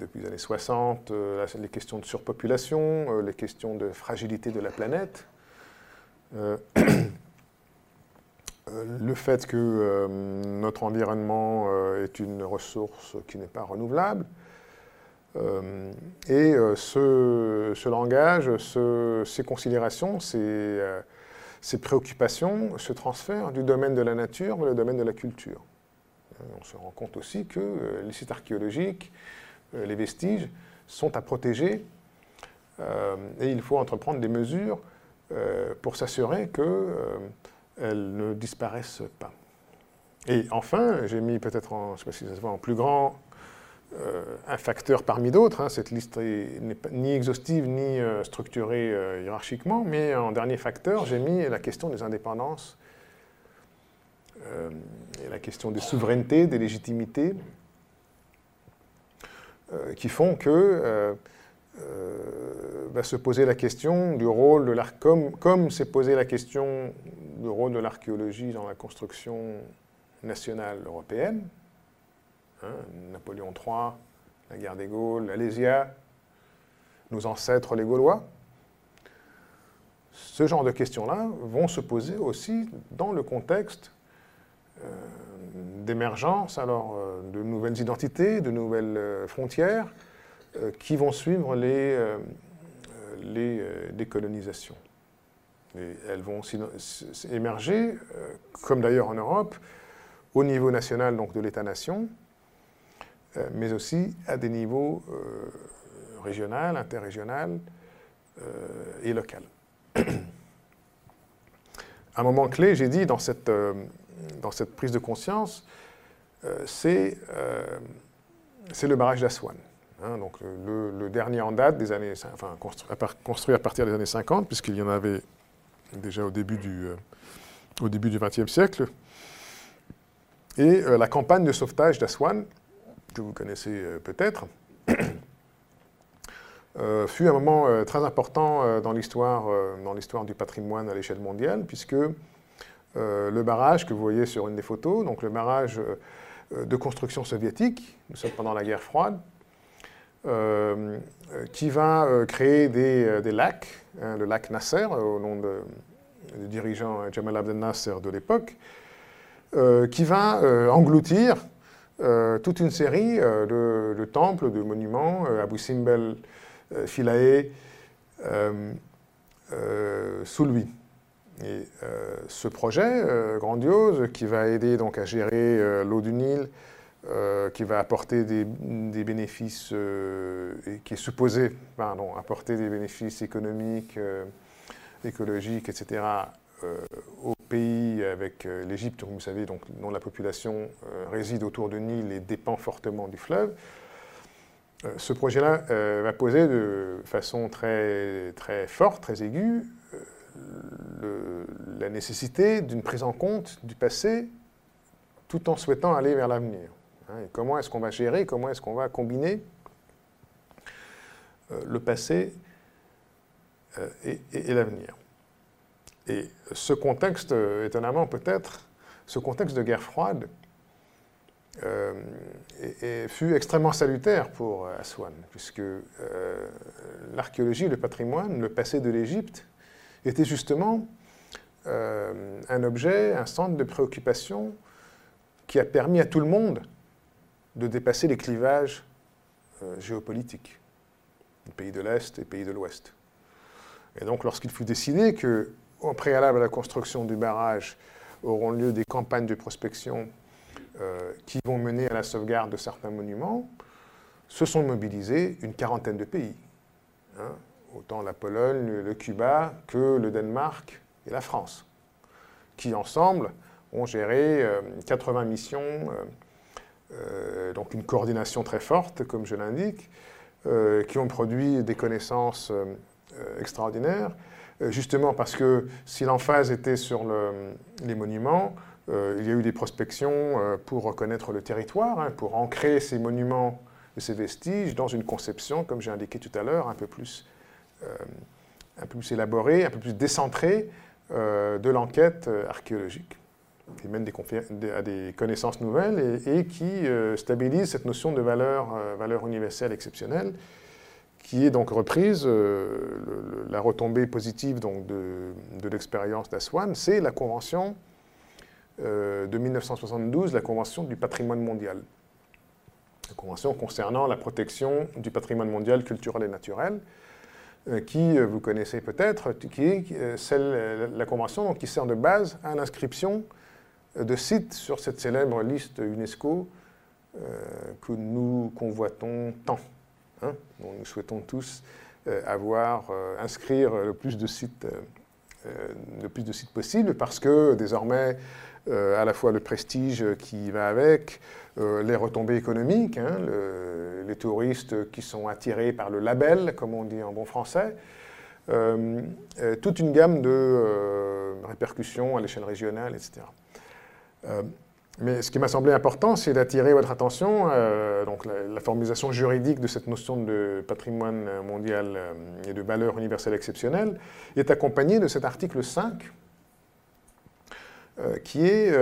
A: depuis les années 60 les questions de surpopulation, les questions de fragilité de la planète. Euh, le fait que euh, notre environnement euh, est une ressource qui n'est pas renouvelable. et ce, langage, ces considérations, ces, ces, préoccupations se transfèrent du domaine de la nature vers le domaine de la culture. On se rend compte aussi que les sites archéologiques, les vestiges, sont à protéger et il faut entreprendre des mesures pour s'assurer que elles ne disparaissent pas. Et enfin, j'ai mis peut-être en, si en plus grand euh, un facteur parmi d'autres. Hein. cette liste n'est ni exhaustive ni euh, structurée euh, hiérarchiquement, mais en dernier facteur, j'ai mis la question des indépendances la question des souverainetés, des légitimités, qui font que va se poser la question du rôle de comme, s'est la question du rôle de l'archéologie dans la construction nationale européenne. Hein, Napoléon III, la guerre des Gaules, l'Alésia, nos ancêtres les Gaulois. Ce genre de questions-là vont se poser aussi dans le contexte euh, d'émergence alors euh, de nouvelles identités, de nouvelles euh, frontières qui vont suivre les, décolonisations elles vont émerger, comme d'ailleurs en Europe, au niveau national, donc de l'État-nation, mais aussi à des niveaux régional, interrégional et local. Un moment clé, j'ai dit, dans cette, dans cette prise de conscience, c'est le barrage d'Aswan. Hein, donc le, dernier en date des années, enfin construit à, partir des années 50, puisqu'il y en avait déjà au début du, euh, au début du XXe siècle. Et euh, la campagne de sauvetage d'Aswan, que vous connaissez euh, peut-être, fut un moment très important dans l'histoire du patrimoine à l'échelle mondiale, puisque le barrage que vous voyez sur une des photos, donc le barrage de construction soviétique, nous sommes pendant la guerre froide, euh, qui va euh, créer des, euh, lacs, hein, le lac Nasser, au nom du dirigeant Jamal Abdel Nasser de l'époque, qui va engloutir toute une série de, temples, de monuments, Abu Simbel, Philae, sous lui. Et ce projet grandiose qui va aider donc à gérer l'eau du Nil, euh, qui va apporter des, bénéfices, euh, qui est supposé pardon, apporter des bénéfices économiques, euh, écologiques, etc., pays avec l'Égypte, comme vous savez, donc, dont la population réside autour du Nil et dépend fortement du fleuve. ce projet-là va poser de façon très, très forte, très aiguë, la nécessité d'une prise en compte du passé tout en souhaitant aller vers l'avenir. Hein, comment est-ce qu'on va gérer, comment est-ce qu'on va combiner euh, le passé euh, et, l'avenir? Et ce contexte, euh, étonnamment peut-être, ce contexte de guerre froide fut extrêmement salutaire pour Aswan, puisque l'archéologie, le patrimoine, le passé de l'Égypte était justement un objet, un centre de préoccupation qui a permis à tout le monde de dépasser les clivages euh, géopolitiques, pays de l'Est et pays de l'Ouest. Et donc lorsqu'il fut décidé que, au préalable à la construction du barrage, auront lieu des campagnes de prospection euh, qui vont mener à la sauvegarde de certains monuments, se sont mobilisés une quarantaine de pays. Hein, autant la Pologne, le Cuba que le Danemark et la France, qui ensemble ont géré 80 euh, missions euh, donc une coordination très forte, comme je l'indique, qui ont produit des connaissances extraordinaires, justement parce que si l'emphase était sur les monuments, il y a eu des prospections pour reconnaître le territoire, hein, pour ancrer ces monuments et ces vestiges dans une conception, comme j'ai indiqué tout à l'heure, un peu plus un peu plus élaborée, un peu plus décentrée de l'enquête archéologique qui mène à des connaissances nouvelles et, qui euh, stabilise cette notion de valeur, euh, valeur universelle exceptionnelle, qui est donc reprise, euh, la retombée positive donc, de, de l'expérience d'Aswan, c'est la Convention de 1972, la Convention du patrimoine mondial. La Convention concernant la protection du patrimoine mondial culturel et naturel, qui, vous connaissez peut-être, qui est celle, la Convention qui sert de base à l'inscription de sites sur cette célèbre liste UNESCO euh, que nous convoitons tant, hein, nous souhaitons tous euh, avoir, euh, inscrire le plus de sites, le plus de sites possible, parce que désormais, à la fois le prestige qui va avec, les retombées économiques, hein, les touristes qui sont attirés par le label, comme on dit en bon français, toute une gamme de répercussions à l'échelle régionale, etc. Euh, mais ce qui m'a semblé important, c'est d'attirer votre attention, euh, donc la, formalisation juridique de cette notion de patrimoine mondial euh, et de valeur universelle exceptionnelle est accompagnée de cet article 5, qui est,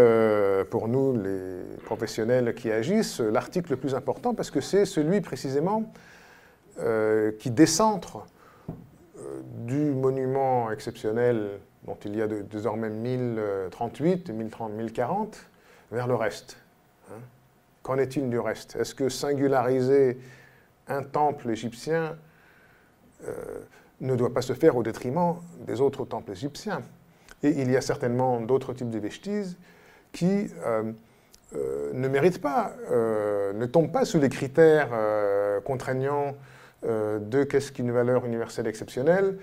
A: pour nous les professionnels qui agissent, l'article le plus important parce que c'est celui précisément qui décentre du monument exceptionnel dont il y a désormais 1038, 1030, 1040, vers le reste. Hein. Qu'en est-il du reste? Est-ce que singulariser un temple égyptien euh, ne doit pas se faire au détriment des autres temples égyptiens? Et il y a certainement d'autres types de vestiges qui euh, ne mérite pas, ne tombe pas sous les critères contraignants de qu'est-ce qu'une valeur universelle exceptionnelle,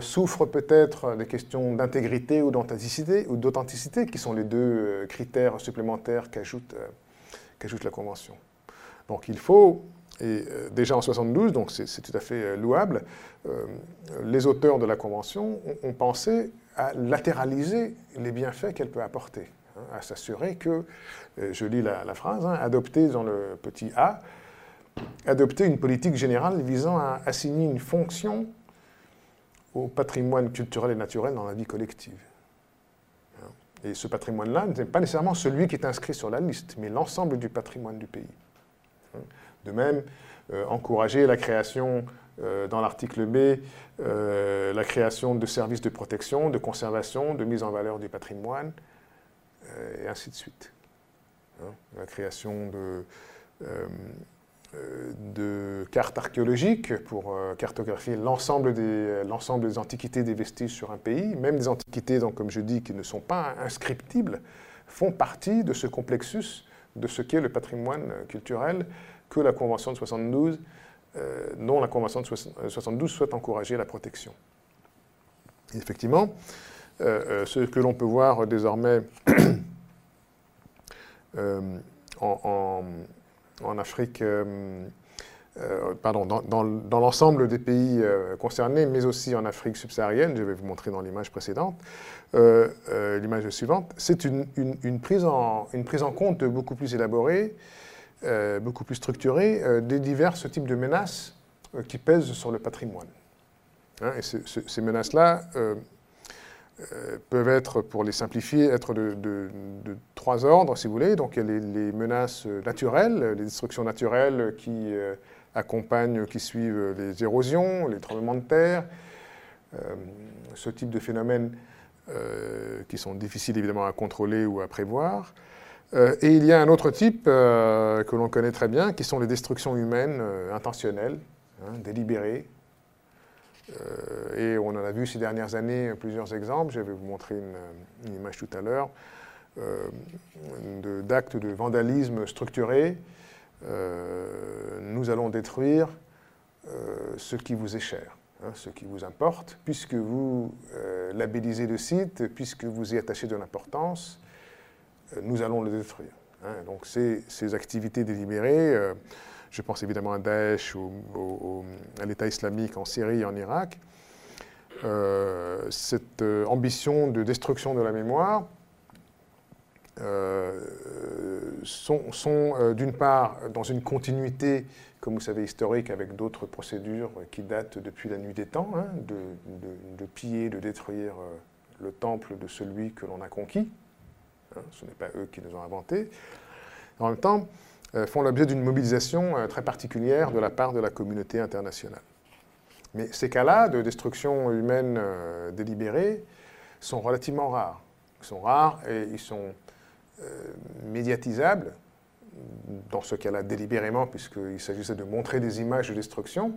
A: souffre peut-être des questions d'intégrité ou d'authenticité, ou d'authenticité, qui sont les deux critères supplémentaires qu'ajoute la Convention. Donc il faut et euh, déjà en 72, donc c'est tout à fait euh, louable, euh, les auteurs de la Convention ont, pensé à latéraliser les bienfaits qu'elle peut apporter, hein, à s'assurer que, je lis la, phrase, hein, adopter dans le petit a, adopter une politique générale visant à assigner une fonction au patrimoine culturel et naturel dans la vie collective. Hein. Et ce patrimoine-là n'est pas nécessairement celui qui est inscrit sur la liste, mais l'ensemble du patrimoine du pays. De même, euh, encourager la création, euh, dans l'article B, euh, la création de services de protection, de conservation, de mise en valeur du patrimoine, et ainsi de suite. Hein, la création de, de cartes archéologiques pour cartographier l'ensemble des, l'ensemble des antiquités des vestiges sur un pays, même des antiquités, comme je dis, qui ne sont pas inscriptibles, font partie de ce complexus de ce qu'est le patrimoine culturel que la Convention de 72, euh, dont la Convention de 72 euh, souhaite encourager la protection. effectivement, euh, ce que l'on peut voir désormais en, Afrique, pardon, dans, l'ensemble des pays concernés, mais aussi en Afrique subsaharienne, je vais vous montrer dans l'image précédente, l'image suivante, c'est une, prise en, en compte beaucoup plus élaborée euh, beaucoup plus structuré euh, des divers types de menaces euh, qui pèsent sur le patrimoine. Hein, et ces menaces-là peuvent être, pour les simplifier, être de, trois ordres, si vous voulez. Donc il y a les, menaces naturelles, les destructions naturelles qui accompagnent, qui suivent les érosions, les tremblements de terre, ce type de phénomènes qui sont difficiles évidemment à contrôler ou à prévoir. Euh, et il y a un autre type euh, que l'on connaît très bien, qui sont les destructions humaines euh, intentionnelles, hein, délibérées. Et on en a vu ces dernières années plusieurs exemples. Je vais vous montrer une, image tout à l'heure d'actes de, vandalisme structuré. nous allons détruire ce qui vous est cher. Hein, ce qui vous importe, puisque vous labellisez le site, puisque vous y attachez de l'importance, nous allons le détruire. Hein. Donc ces, ces, activités délibérées, euh, je pense évidemment à Daesh ou à l'État islamique en Syrie et en Irak, euh, cette euh, ambition de destruction de la mémoire sont, sont d'une part dans une continuité, comme vous savez, historique avec d'autres procédures qui datent depuis la nuit des temps, hein, de, piller, de détruire le temple de celui que l'on a conquis, Hein, ce n'est pas eux qui nous ont inventés. En même temps, euh, font l'objet d'une mobilisation euh, très particulière de la part de la communauté internationale. Mais ces cas-là de destruction humaine euh, délibérée sont relativement rares. Ils sont rares et ils sont médiatisables, dans ce cas-là délibérément, puisqu'il s'agissait de montrer des images de destruction.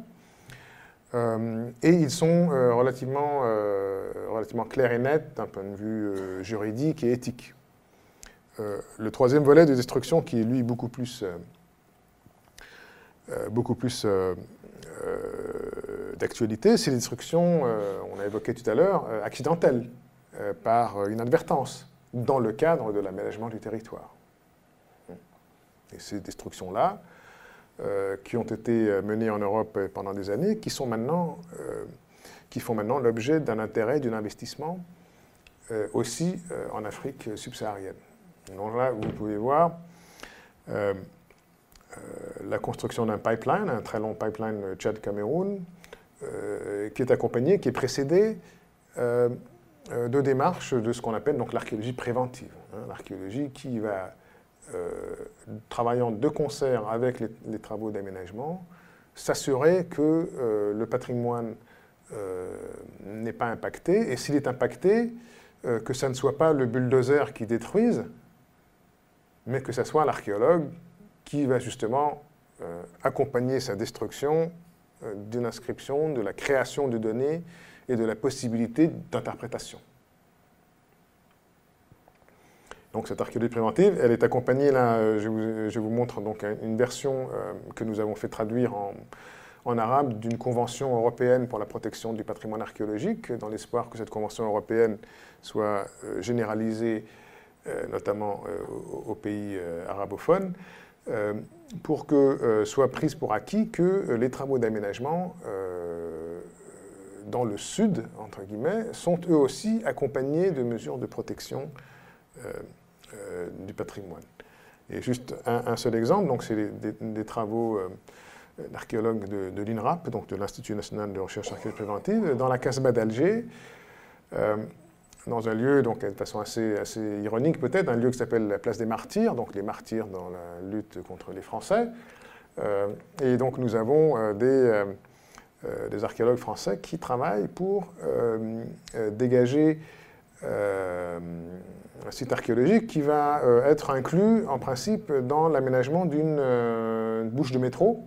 A: et ils sont relativement, relativement clairs et nets d'un point de vue juridique et éthique. Euh, le troisième volet de destruction, qui est lui beaucoup plus, euh, euh, beaucoup plus d'actualité, c'est les destructions, on a évoqué tout à l'heure, accidentelles, par inadvertance, dans le cadre de l'aménagement du territoire. Et ces destructions-là, qui ont été menées en Europe pendant des années, qui, sont maintenant, qui font maintenant l'objet d'un intérêt, d'un investissement aussi en Afrique subsaharienne. Donc là, vous pouvez voir euh, euh, la construction d'un pipeline, un très long pipeline Tchad-Cameroun, euh, qui est accompagné, qui est précédé de démarches de ce qu'on appelle l'archéologie préventive. Hein, l'archéologie qui va, travaillant de concert avec les, travaux d'aménagement, s'assurer que le patrimoine n'est pas impacté, et s'il est impacté, que ça ne soit pas le bulldozer qui détruise, mais que ce soit l'archéologue qui va justement euh, accompagner sa destruction euh, d'une inscription, de la création de données et de la possibilité d'interprétation. Donc cette archéologie préventive, elle est accompagnée, là, je vous, je vous montre donc une version que nous avons fait traduire en, arabe d'une convention européenne pour la protection du patrimoine archéologique, dans l'espoir que cette convention européenne soit euh, généralisée, euh, notamment euh, aux pays arabophones, pour que soit prise pour acquis que les travaux d'aménagement dans le sud, entre guillemets, sont eux aussi accompagnés de mesures de protection du patrimoine. Et juste un, seul exemple, donc c'est des, travaux l'archéologue de, l'INRAP, donc de l'Institut national de recherche archéologique préventive, dans la Casbah d'Alger, euh, dans un lieu, donc de façon assez, assez ironique peut-être, un lieu qui s'appelle la place des martyrs, donc les martyrs dans la lutte contre les Français. Euh, et donc nous avons euh, des, des, archéologues français qui travaillent pour dégager un site archéologique qui va être inclus en principe dans l'aménagement d'une bouche de métro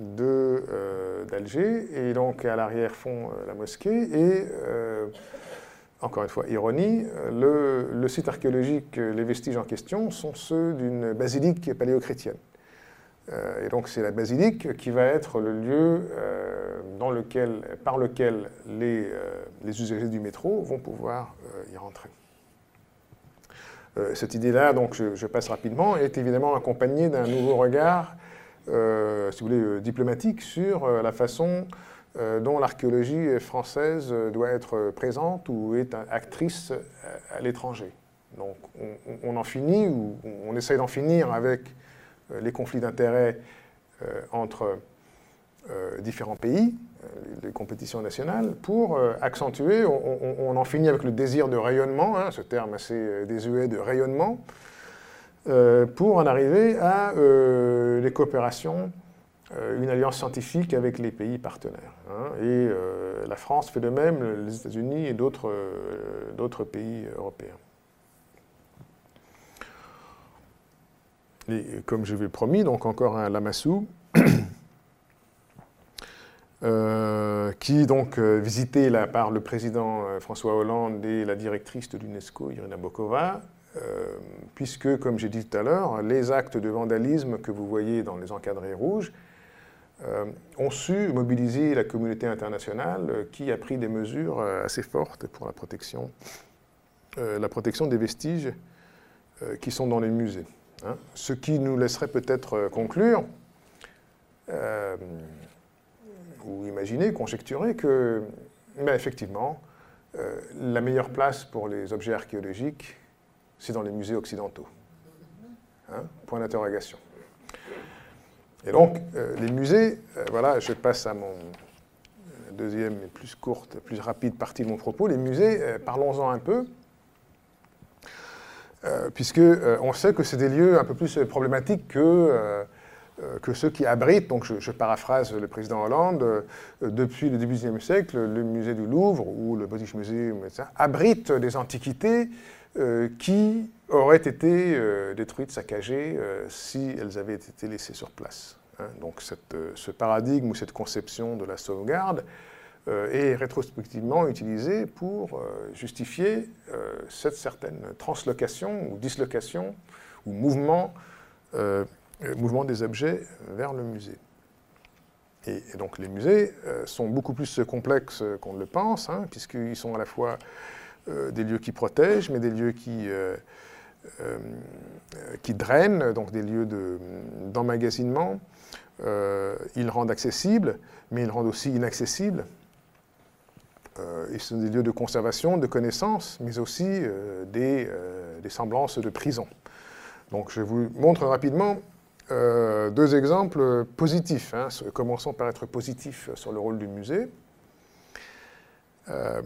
A: euh, euh, d'Alger, et donc à l'arrière-fond euh, la mosquée, et encore une fois, ironie, le, site archéologique, les vestiges en question sont ceux d'une basilique paléochrétienne. et donc c'est la basilique qui va être le lieu dans lequel, par lequel les, les, usagers du métro vont pouvoir y rentrer. cette idée-là, donc je, passe rapidement, est évidemment accompagnée d'un nouveau regard euh, si vous voulez, euh, diplomatique sur euh, la façon dont l'archéologie française doit être présente ou est actrice à, l'étranger. Donc on, en finit, ou on essaye d'en finir avec les conflits d'intérêts entre différents pays, les compétitions nationales, pour accentuer, on, en finit avec le désir de rayonnement, hein, ce terme assez désuet de rayonnement, euh, pour en arriver à euh, les coopérations, euh, une alliance scientifique avec les pays partenaires. Hein. et la France fait de même, les États-Unis et d'autres pays européens. Et comme je l'ai promis, donc encore un Lamassou, qui donc visité par le président François Hollande et la directrice de l'UNESCO, Irina Bokova, euh, puisque, comme j'ai dit tout à l'heure, les actes de vandalisme que vous voyez dans les encadrés rouges euh, ont su mobiliser la communauté internationale euh, qui a pris des mesures assez fortes pour la protection, la protection des vestiges qui sont dans les musées. Hein. Ce qui nous laisserait peut-être conclure ou imaginer, conjecturer que, mais effectivement, la meilleure place pour les objets archéologiques, c'est dans les musées occidentaux. Hein, point d'interrogation. Et donc, euh, les musées, euh, voilà, je passe à mon euh, deuxième et plus courte, plus rapide partie de mon propos. Les musées, parlons-en un peu, puisque on sait que c'est des lieux un peu plus problématiques que, ceux qui abritent, donc je, paraphrase le président Hollande, depuis le début du XIXe siècle, le musée du Louvre ou le British Museum, etc., abrite des antiquités qui auraient été euh, détruites, saccagées, euh, si elles avaient été laissées sur place. Hein. Donc ce paradigme ou cette conception de la sauvegarde est rétrospectivement utilisé pour justifier cette certaine translocation ou dislocation ou mouvement, mouvement des objets vers le musée. Et, donc les musées sont beaucoup plus complexes qu'on ne le pense, hein, puisqu'ils sont à la fois euh, des lieux qui protègent, mais des lieux qui, euh, euh, drainent, donc des lieux d'emmagasinement. ils rendent accessibles, mais ils rendent aussi inaccessibles. ils sont des lieux de conservation, de connaissance, mais aussi des, semblances de prison. Donc je vous montre rapidement deux exemples positifs. Hein. Commençons par être positifs sur le rôle du musée. Euh,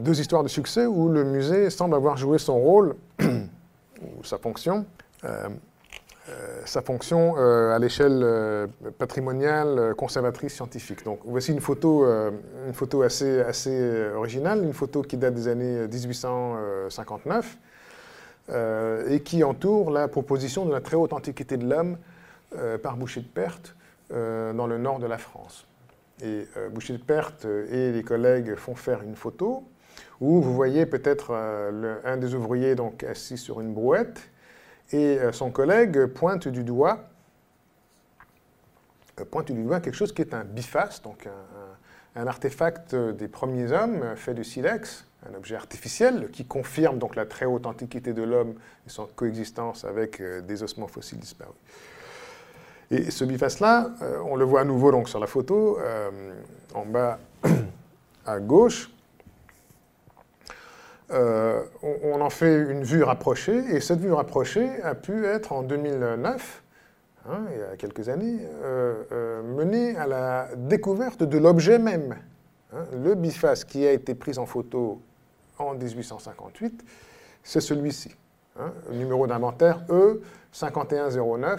A: deux histoires de succès où le musée semble avoir joué son rôle, ou sa fonction, euh, euh, sa fonction à l'échelle patrimoniale, conservatrice, scientifique. Donc voici une photo, une photo assez, assez originale, une photo qui date des années 1859 et qui entoure la proposition de la très haute antiquité de l'homme par Boucher de Perte dans le nord de la France. Et euh, Boucher de Perte et les collègues font faire une photo où vous voyez peut-être un des ouvriers donc, assis sur une brouette, et son collègue pointe du doigt pointe du doigt quelque chose qui est un biface, donc un, artefact des premiers hommes fait de silex, un objet artificiel qui confirme donc la très haute antiquité de l'homme et son coexistence avec euh, des ossements fossiles disparus. Et ce biface-là, euh, on le voit à nouveau donc sur la photo, euh, en bas à gauche. on, en fait une vue rapprochée, et cette vue rapprochée a pu être en 2009 Hein, il y a quelques années, euh, euh, mené à la découverte de l'objet même. Hein. le biface qui a été pris en photo en 1858, c'est celui-ci. Hein, numéro d'inventaire E5109 euh,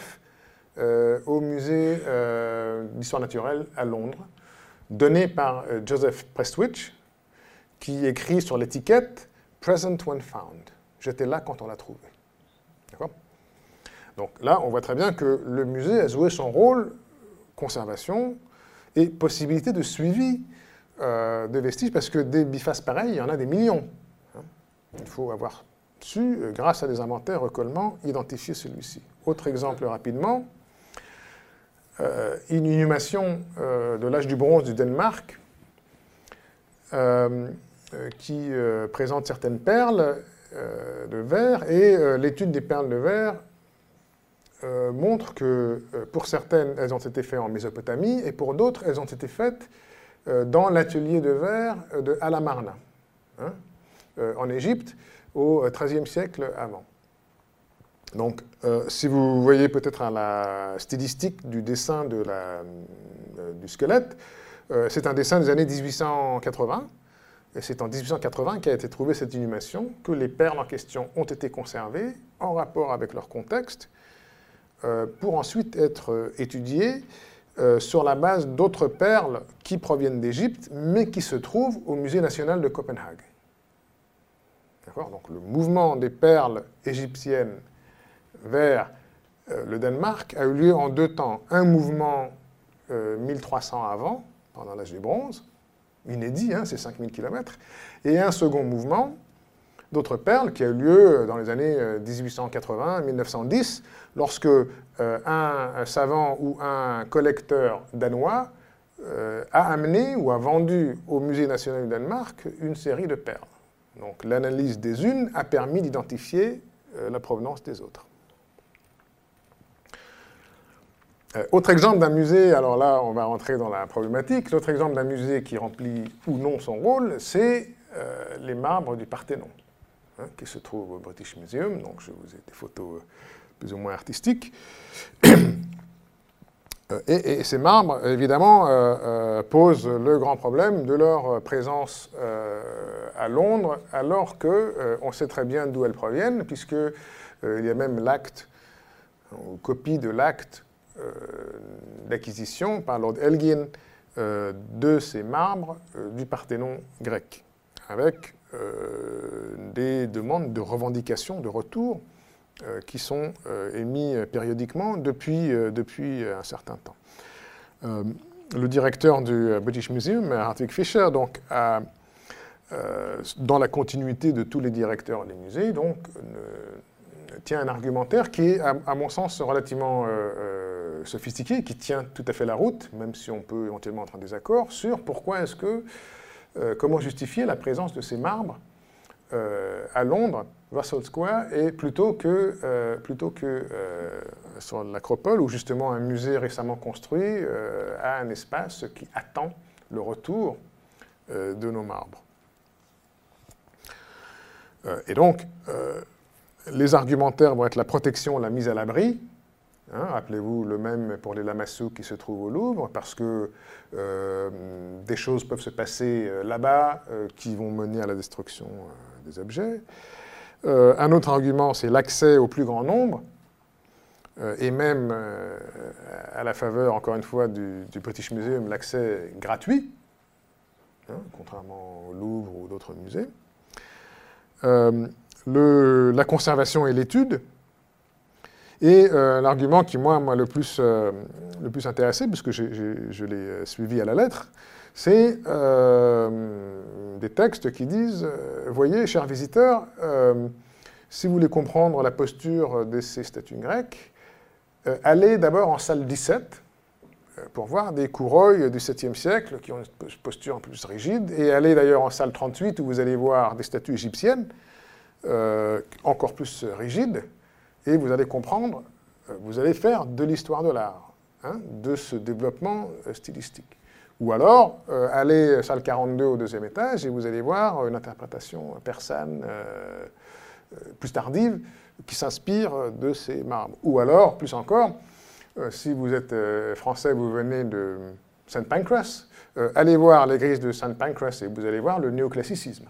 A: au musée d'histoire naturelle à Londres, donné par Joseph Prestwich, qui écrit sur l'étiquette Present when found. J'étais là quand on l'a trouvé. D'accord? Donc là, on voit très bien que le musée a joué son rôle, conservation et possibilité de suivi euh, de vestiges, parce que des bifaces pareils, il y en a des millions. Hein. Il faut avoir su, euh, grâce à des inventaires recollements, identifier celui-ci. Autre exemple rapidement, euh, une inhumation de l'âge du bronze du Danemark qui présente certaines perles de verre, et l'étude des perles de verre euh, montre que euh, pour certaines, elles ont été faites en Mésopotamie et pour d'autres, elles ont été faites euh, dans l'atelier de verre de Alamarna, hein, en Égypte, au XIIIe siècle avant. Donc, si vous voyez peut-être la stylistique du dessin de la, du squelette, c'est un dessin des années 1880. Et c'est en 1880 qu'a été trouvée cette inhumation, que les perles en question ont été conservées en rapport avec leur contexte euh, pour ensuite être euh, étudié euh, sur la base d'autres perles qui proviennent d'Égypte, mais qui se trouvent au Musée national de Copenhague. Donc le mouvement des perles égyptiennes vers le Danemark a eu lieu en deux temps. Un mouvement 1300 avant, pendant l'âge du bronze, inédit, hein, c'est 5000 km, et un second mouvement d'autres perles qui a eu lieu dans les années 1880-1910, euh, lorsque euh, un, savant ou un collecteur danois euh, a amené ou a vendu au Musée national du Danemark une série de perles. Donc l'analyse des unes a permis d'identifier la provenance des autres. Autre exemple d'un musée, alors là on va rentrer dans la problématique, l'autre exemple d'un musée qui remplit ou non son rôle, c'est les marbres du Parthénon. Hein, qui se trouve au British Museum. Donc, je vous ai des photos euh, plus ou moins artistiques. Euh, et, ces marbres, évidemment, euh, posent le grand problème de leur présence à Londres, alors qu'on sait très bien d'où elles proviennent, puisqu'il y a même l'acte, ou copie de l'acte d'acquisition par Lord Elgin de ces marbres du Parthénon grec, avec euh, des demandes de revendication, de retour, euh, qui sont euh, émis périodiquement depuis, depuis un certain temps. le directeur du British Museum, Hartwig Fischer, donc, dans la continuité de tous les directeurs des musées, donc, tient un argumentaire qui est, à, mon sens, relativement sophistiqué, qui tient tout à fait la route, même si on peut éventuellement être en désaccord, sur pourquoi est-ce que euh, comment justifier la présence de ces marbres euh, à Londres, Russell Square, et plutôt que, euh, plutôt que sur l'Acropole, où justement un musée récemment construit a un espace qui attend le retour de nos marbres. et donc, les argumentaires vont être la protection, la mise à l'abri, Hein, rappelez-vous le même pour les lamassous qui se trouvent au Louvre, parce que euh, des choses peuvent se passer euh, là-bas euh, qui vont mener à la destruction des objets. un autre argument, c'est l'accès au plus grand nombre, et même à la faveur, encore une fois, du, British Museum, l'accès gratuit, hein, contrairement au Louvre ou d'autres musées. La conservation et l'étude, et euh, l'argument qui, moi, m'a le, plus, euh, le plus intéressé, puisque je l'ai euh, suivi à la lettre, c'est des textes qui disent, voyez, chers visiteurs, si vous voulez comprendre la posture de ces statues grecques, allez d'abord en salle 17, pour voir des coureuils du 7e siècle qui ont une posture plus rigide, et allez d'ailleurs en salle 38 où vous allez voir des statues égyptiennes euh, encore plus rigides, et vous allez comprendre, euh, vous allez faire de l'histoire de l'art, hein, de ce développement euh, stylistique. Ou alors, allez salle 42 au deuxième étage et vous allez voir une interprétation persane plus tardive qui s'inspire de ces marbres. Ou alors, plus encore, euh, si vous êtes euh, français, vous venez de Saint Pancras, euh, allez voir l'église de Saint Pancras et vous allez voir le néoclassicisme,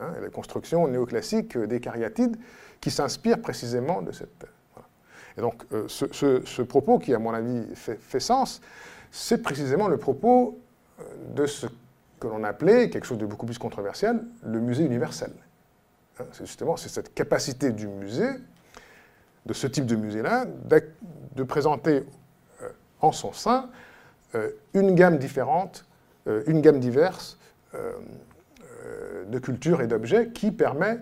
A: hein, la construction néoclassique des cariatides qui s'inspire précisément de cette... Et donc ce, propos qui, à mon avis, fait, sens, c'est précisément le propos de ce que l'on appelait, quelque chose de beaucoup plus controversiel, le musée universel. Hein, c'est justement cette capacité du musée de ce type de musée-là, de présenter euh, en son sein euh, une gamme différente, euh, une gamme diverse de cultures et d'objets qui permet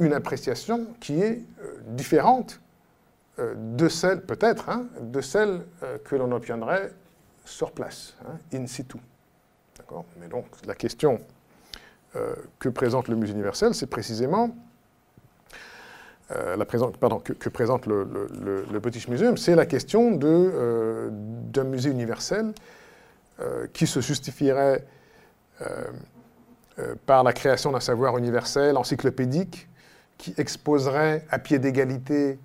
A: une appréciation qui est différente de celle, peut-être, hein, de celle que l'on obtiendrait sur place, hein, in situ. Mais donc, la question que présente le musée universel, c'est précisément euh, la pardon, que, présente le, British Museum, c'est la question euh, d'un musée universel euh, qui se justifierait par la création d'un savoir universel encyclopédique qui exposerait à pied d'égalité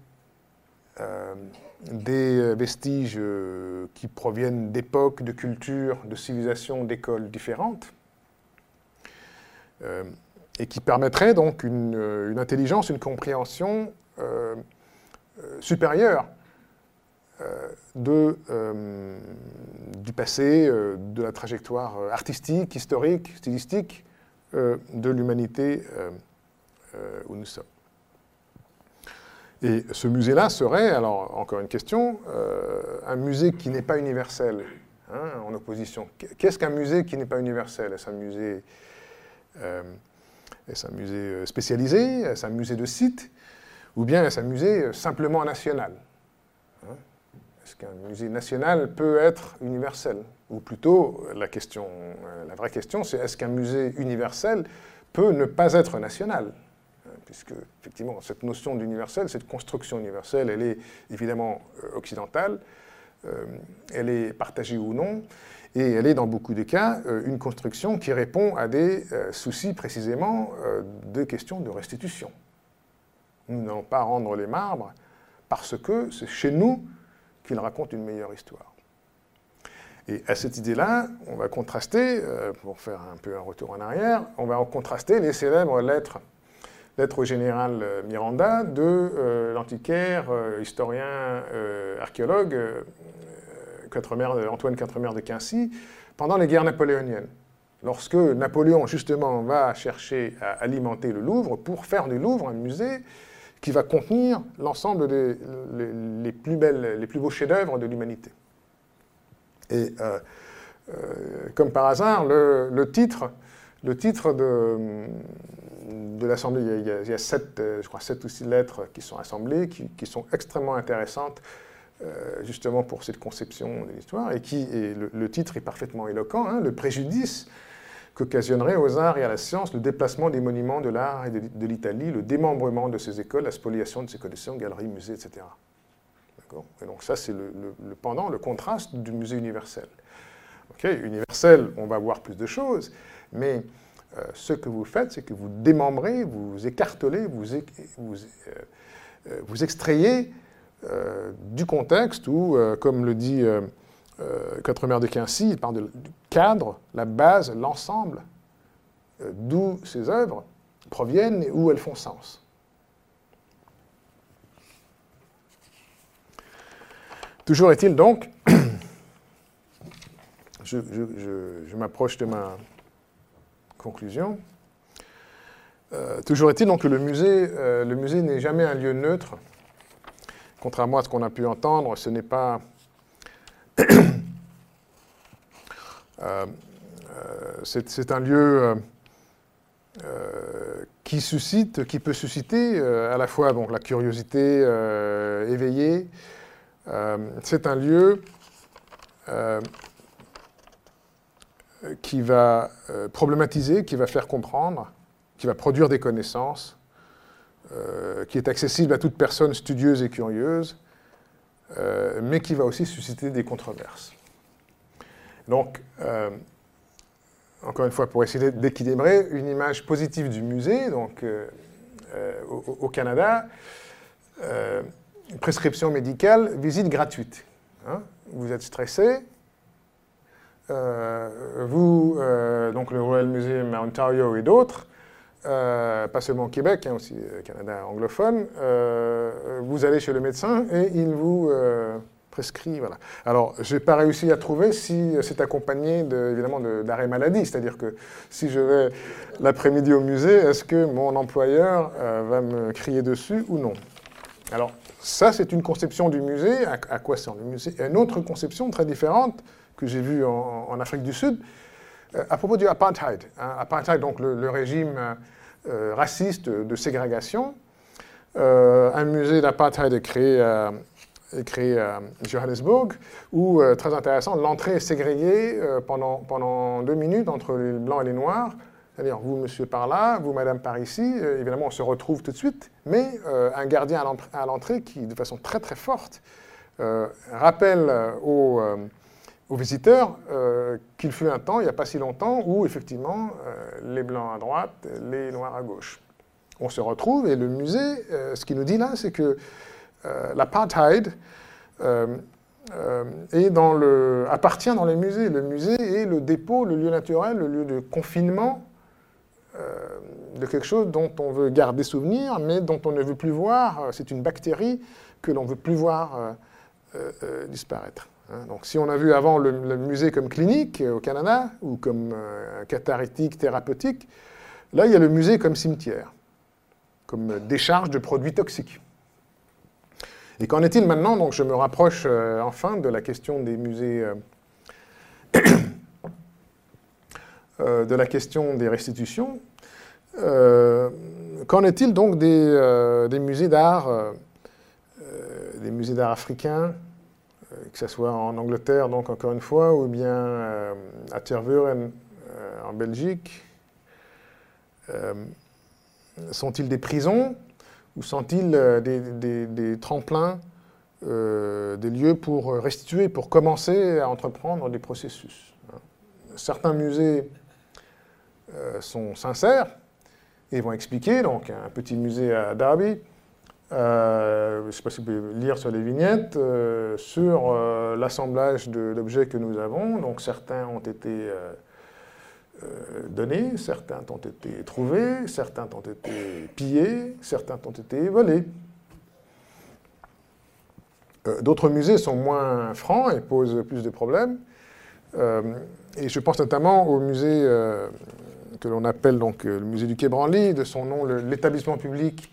A: des vestiges qui proviennent d'époques, de cultures, de civilisations, d'écoles différentes et qui permettrait donc une, euh, intelligence, une compréhension euh, euh, supérieure du passé, de la trajectoire artistique, historique, stylistique de l'humanité où nous sommes. Et ce musée-là serait, alors encore une question, un musée qui n'est pas universel, hein, en opposition. Qu'est-ce qu'un musée qui n'est pas universel? Est-ce un musée est-ce un musée euh, spécialisé? Est-ce un musée de site? Ou bien est-ce un musée euh, simplement national? Est-ce qu'un musée national peut être universel? Ou plutôt, la, question, euh, la vraie question, c'est est-ce qu'un musée universel peut ne pas être national? Hein Puisque, effectivement, cette notion d'universel, cette construction universelle, elle est évidemment occidentale, elle est partagée ou non, et elle est dans beaucoup de cas euh, une construction qui répond à des euh, soucis précisément euh, de questions de restitution. Nous n'allons pas rendre les marbres parce que c'est chez nous qu'ils racontent une meilleure histoire. Et à cette idée-là, on va contraster, pour faire un peu un retour en arrière, on va contraster les célèbres lettres, lettres au général Miranda de l'antiquaire, historien, archéologue Antoine Quatremer de Quincy, pendant les guerres napoléoniennes. Lorsque Napoléon, justement, va chercher à alimenter le Louvre pour faire du Louvre un musée qui va contenir l'ensemble des les, plus les plus beaux chefs-d'œuvre de l'humanité. Et euh, euh, comme par hasard, le, titre, le titre de, de l'Assemblée, il, y a, sept, euh, je crois, sept ou six lettres qui sont assemblées, qui, qui sont extrêmement intéressantes justement pour cette conception de l'histoire, et qui, le, titre est parfaitement éloquent, hein, le préjudice qu'occasionnerait aux arts et à la science le déplacement des monuments de l'art et de, l'Italie, le démembrement de ses écoles, la spoliation de ses collections, galeries, musées, etc. Et donc ça, c'est le, pendant, le contraste du musée universel. universel, on va voir plus de choses, mais euh, ce que vous faites, c'est que vous démembrez, vous écartelez, vous, vous, euh, vous extrayez euh, du contexte où, euh, comme le dit euh, Quatremer de Quincy, il parle du cadre, la base, l'ensemble, d'où ces œuvres proviennent et où elles font sens. Toujours est-il donc, je, m'approche de ma conclusion, toujours est-il donc que le musée, le musée n'est jamais un lieu neutre contrairement à ce qu'on a pu entendre, ce n'est pas, euh, euh, c'est un lieu qui suscite, qui peut susciter à la fois la curiosité éveillée. c'est un lieu qui va problématiser, qui va faire comprendre, qui va produire des connaissances, qui est accessible à toute personne studieuse et curieuse, mais qui va aussi susciter des controverses. Donc, euh, encore une fois, pour essayer d'équilibrer une image positive du musée, donc euh, euh, au, Canada, prescription médicale, visite gratuite. Hein. vous êtes stressé, vous, donc le Royal Museum Ontario et d'autres, pas seulement au Québec, hein, aussi Canada anglophone, vous allez chez le médecin et il vous prescrit. Alors, je n'ai pas réussi à trouver si c'est accompagné de, évidemment d'arrêt maladie. C'est-à-dire que si je vais l'après-midi au musée, est-ce que mon employeur euh, va me crier dessus ou non? Alors, ça, c'est une conception du musée. À, quoi sert le musée? Une autre conception très différente que j'ai vue en, Afrique du Sud, euh, à propos du apartheid. Hein. apartheid, donc le, régime euh, raciste de ségrégation. un musée d'apartheid est créé créé à Johannesburg, où, euh, très intéressant, l'entrée est ségrégée euh, pendant, pendant deux minutes entre les blancs et les noirs. C'est-à-dire, vous, monsieur, par là, vous, madame, par ici. Euh, évidemment, on se retrouve tout de suite, mais un gardien à l'entrée qui, de façon très, très forte, rappelle aux, aux visiteurs qu'il fut un temps, il n'y a pas si longtemps, où, effectivement, les blancs à droite, les noirs à gauche. On se retrouve, et le musée, ce qu'il nous dit là, c'est que euh, l'apartheid euh, euh, appartient dans les musées. Le musée est le dépôt, le lieu naturel, le lieu de confinement de quelque chose dont on veut garder souvenir, mais dont on ne veut plus voir. C'est une bactérie que l'on ne veut plus voir disparaître. Hein. Donc, si on a vu avant le, musée comme clinique au Canada ou comme catharétique thérapeutique, là, il y a le musée comme cimetière, comme décharge de produits toxiques. Et qu'en est-il maintenant Donc je me rapproche euh, enfin de la question des musées, euh, euh, de la question des restitutions. Qu'en est-il donc des, des musées d'art, des musées d'art africains, que ce soit en Angleterre, donc encore une fois, ou bien à Tervuren en Belgique? Sont-ils des prisons? Ou sont-ils euh, des, tremplins, euh, des lieux pour restituer, pour commencer à entreprendre des processus hein. Certains musées euh, sont sincères et vont expliquer, donc un petit musée à Derby, je ne sais pas si vous pouvez lire sur les vignettes, sur l'assemblage d'objets que nous avons. Donc certains ont été euh, donnés, certains ont été trouvés, certains ont été pillés, certains ont été volés. Euh, d'autres musées sont moins francs et posent plus de problèmes. Euh, et je pense notamment au musée que l'on appelle donc le musée du Quai Branly, de son nom l'établissement public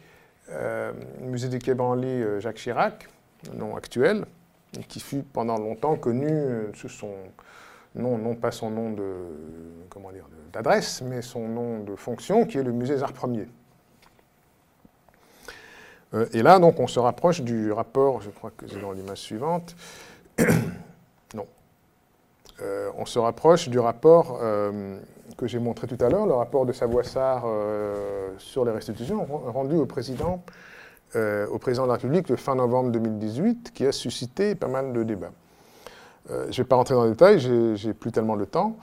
A: musée du Quai Branly Jacques Chirac, nom actuel, et qui fut pendant longtemps connu sous son non, non pas son nom de, comment dire, d'adresse, mais son nom de fonction, qui est le musée des arts premiers. Euh, et là, donc, on se rapproche du rapport, je crois que c'est dans l'image suivante, non, euh, on se rapproche du rapport euh, que j'ai montré tout à l'heure, le rapport de Savoissard sur les restitutions, rendu au président, au président de la République le fin novembre 2018, qui a suscité pas mal de débats. Euh, je ne vais pas rentrer dans les détails, j'ai plus tellement le temps.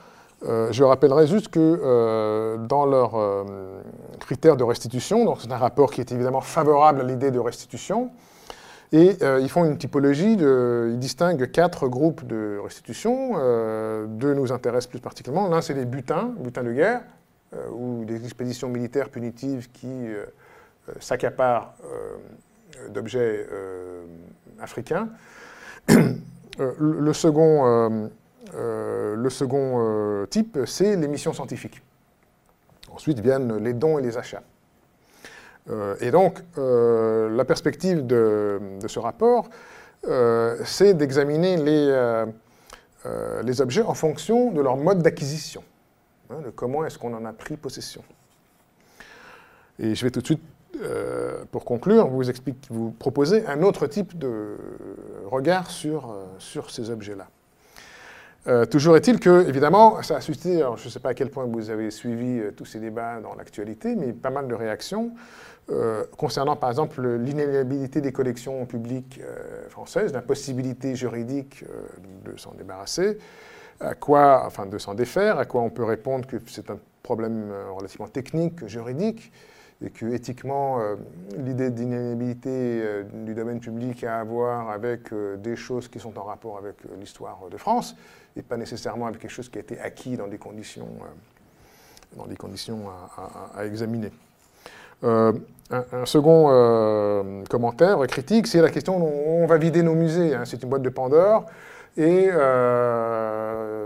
A: Euh, je rappellerai juste que euh, dans leurs critères de restitution, c'est un rapport qui est évidemment favorable à l'idée de restitution, et ils font une typologie, de, ils distinguent quatre groupes de restitution. deux nous intéressent plus particulièrement. L'un, c'est les butins, butins de guerre, ou des expéditions militaires punitives qui s'accaparent d'objets africains. Euh, le second, euh, euh, le second type, c'est les missions scientifiques. Ensuite viennent les dons et les achats. et donc, la perspective de, ce rapport, c'est d'examiner les, les objets en fonction de leur mode d'acquisition. hein, de comment est-ce qu'on en a pris possession. Et je vais tout de suite, pour conclure, vous, vous proposer un autre type de regard sur, sur ces objets-là. Euh, toujours est-il que, évidemment, ça a suscité, je ne sais pas à quel point vous avez suivi euh, tous ces débats dans l'actualité, mais pas mal de réactions euh, concernant, par exemple, l'inaliénabilité des collections publiques françaises, l'impossibilité juridique de s'en débarrasser, à quoi, enfin, de s'en défaire, à quoi on peut répondre que c'est un problème relativement technique, juridique, et que éthiquement, l'idée d'inaliénabilité du domaine public a à voir avec des choses qui sont en rapport avec l'histoire de France et pas nécessairement avec quelque chose qui a été acquis dans des conditions, euh, dans des conditions à, examiner. Euh, un, second euh, commentaire critique, c'est la question on va vider nos musées. Hein. c'est une boîte de Pandore et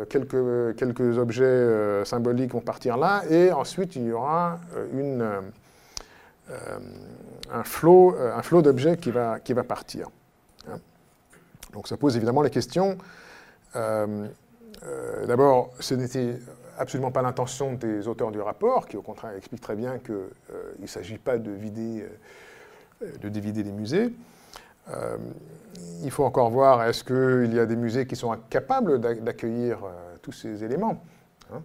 A: quelques, quelques objets symboliques vont partir là, et ensuite il y aura une, un flot, un flot d'objets qui va, qui va partir. Hein. Donc ça pose évidemment la question euh, d'abord, ce n'était absolument pas l'intention des auteurs du rapport, qui au contraire expliquent très bien qu'il euh, ne s'agit pas de, vider, euh, de dévider les musées. il faut encore voir, est-ce qu'il y a des musées qui sont capables d'accueillir tous ces éléments hein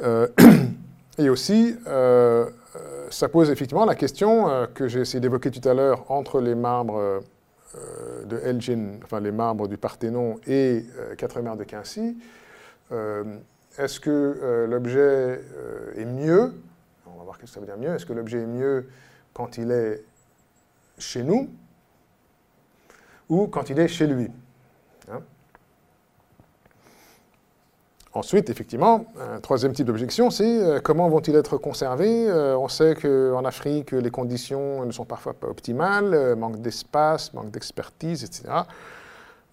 A: Et aussi, ça pose effectivement la question que j'ai essayé d'évoquer tout à l'heure entre les marbres de Elgin, enfin les marbres du Parthénon et Quatre-Mers de Quincy, euh, est-ce que euh, l'objet euh, est mieux? On va voir ce que ça veut dire mieux. Est-ce que l'objet est mieux quand il est chez nous ou quand il est chez lui hein Ensuite, effectivement, un troisième type d'objection, c'est comment vont-ils être conservés? On sait qu'en Afrique, les conditions ne sont parfois pas optimales, manque d'espace, manque d'expertise, etc.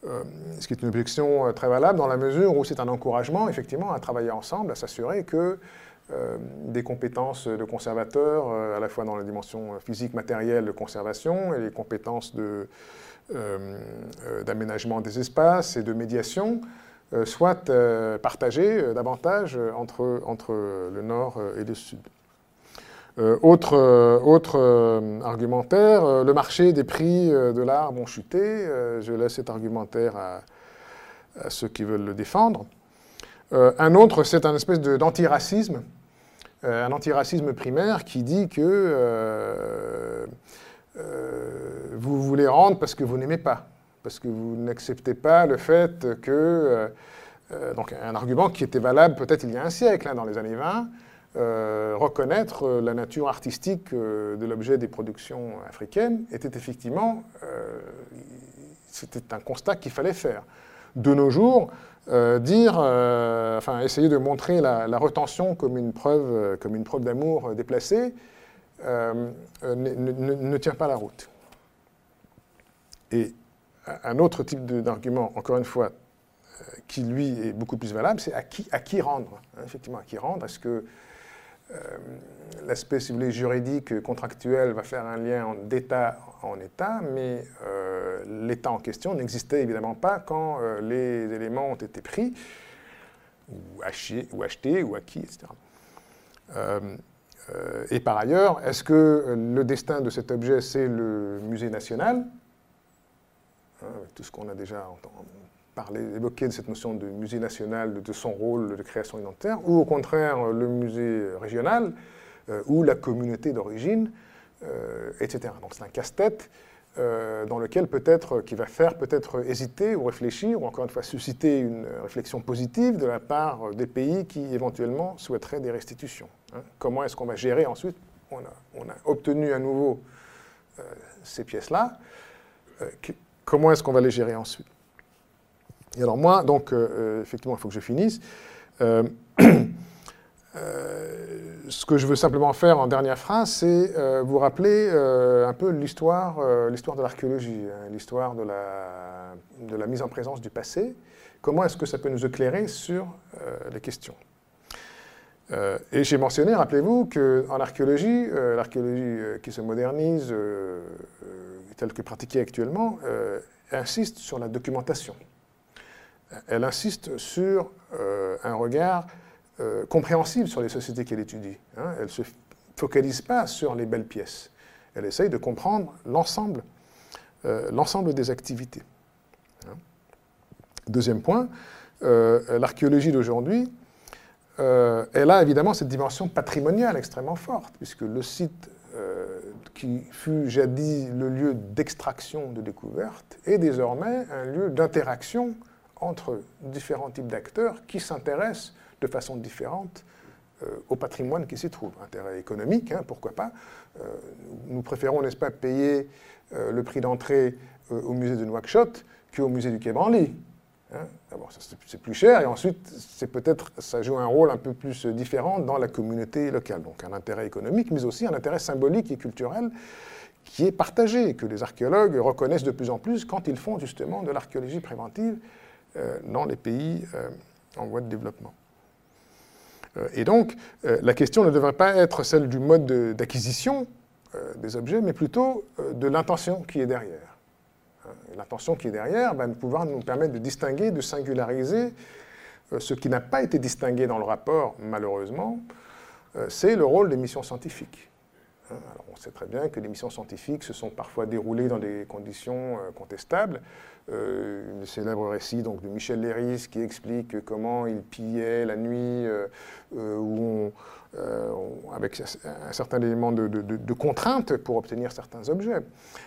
A: Euh, ce qui est une objection euh, très valable dans la mesure où c'est un encouragement, effectivement, à travailler ensemble, à s'assurer que euh, des compétences de conservateurs, à la fois dans la dimension physique, matérielle de conservation et les compétences d'aménagement des espaces et de médiation, soient partagées davantage entre, le nord et le sud. Euh, autre, euh, euh, argumentaire, le marché des prix de l'art vont chuter. je laisse cet argumentaire à, ceux qui veulent le défendre. un autre, c'est un espèce d'antiracisme, un antiracisme primaire qui dit que vous voulez rendre parce que vous n'aimez pas, parce que vous n'acceptez pas le fait que... donc un argument qui était valable peut-être il y a un siècle, hein, dans les années 20, euh, reconnaître euh, la nature artistique euh, de l'objet des productions africaines était effectivement, c'était un constat qu'il fallait faire. De nos jours, dire, enfin essayer de montrer la, retention comme une preuve, comme une preuve d'amour déplacée, ne, tient pas la route. Et un autre type d'argument, encore une fois, qui lui est beaucoup plus valable, c'est à qui, rendre. Hein, effectivement, à qui rendre Est-ce que euh, l'aspect, si vous voulez, juridique, contractuel va faire un lien d'État en État, mais euh, l'État en question n'existait évidemment pas quand euh, les éléments ont été pris, ou, achetés, ou acquis, etc. et par ailleurs, est-ce que le destin de cet objet, c'est le musée national? Hein, Tout ce qu'on a déjà parler, évoquer de cette notion de musée national, de son rôle de création identitaire, ou au contraire le musée régional, euh, ou la communauté d'origine, euh, etc. Donc c'est un casse-tête euh, dans lequel peut-être, qui va faire peut-être hésiter ou réfléchir, ou encore une fois susciter une réflexion positive de la part des pays qui éventuellement souhaiteraient des restitutions. Hein. Comment est-ce qu'on va gérer ensuite on a, on a, obtenu à nouveau ces pièces-là. Comment est-ce qu'on va les gérer ensuite? Et alors moi, donc, euh, euh, effectivement, il faut que je finisse. Euh, ce que je veux simplement faire en dernière phrase, c'est vous rappeler un peu l'histoire l'histoire de l'archéologie, hein, l'histoire de la, de la mise en présence du passé. Comment est-ce que ça peut nous éclairer sur les questions? Et j'ai mentionné, rappelez-vous, qu'en archéologie, l'archéologie qui se modernise, telle que pratiquée actuellement, insiste sur la documentation elle insiste sur euh, un regard compréhensible sur les sociétés qu'elle étudie. Hein. Elle ne se focalise pas sur les belles pièces. Elle essaye de comprendre l'ensemble des activités. Hein. Deuxième point, l'archéologie d'aujourd'hui, elle a évidemment cette dimension patrimoniale extrêmement forte, puisque le site qui fut jadis le lieu d'extraction de découverte, est désormais un lieu d'interaction entre différents types d'acteurs qui s'intéressent de façon différente euh, au patrimoine qui s'y trouve. Intérêt économique, hein, pourquoi pas. Euh, nous préférons, n'est-ce pas, payer euh, le prix d'entrée au musée de Nouakchott qu'au musée du Quai Branly. Hein. D'abord, c'est plus cher, et ensuite, c'est peut-être, ça joue un rôle un peu plus différent dans la communauté locale. Donc un intérêt économique, mais aussi un intérêt symbolique et culturel qui est partagé, que les archéologues reconnaissent de plus en plus quand ils font justement de l'archéologie préventive euh, dans les pays euh, en voie de développement. Euh, et donc, la question ne devrait pas être celle du mode d'acquisition des objets, mais plutôt de l'intention qui est derrière. L'intention qui est derrière va pouvoir nous permettre de distinguer, de singulariser euh, ce qui n'a pas été distingué dans le rapport, malheureusement, euh, c'est le rôle des missions scientifiques. Hein, on sait très bien que les missions scientifiques se sont parfois déroulées dans des conditions euh, contestables. le célèbre récit donc, de Michel Léris qui explique comment il pillait la nuit, avec un certain élément de, contrainte pour obtenir certains objets.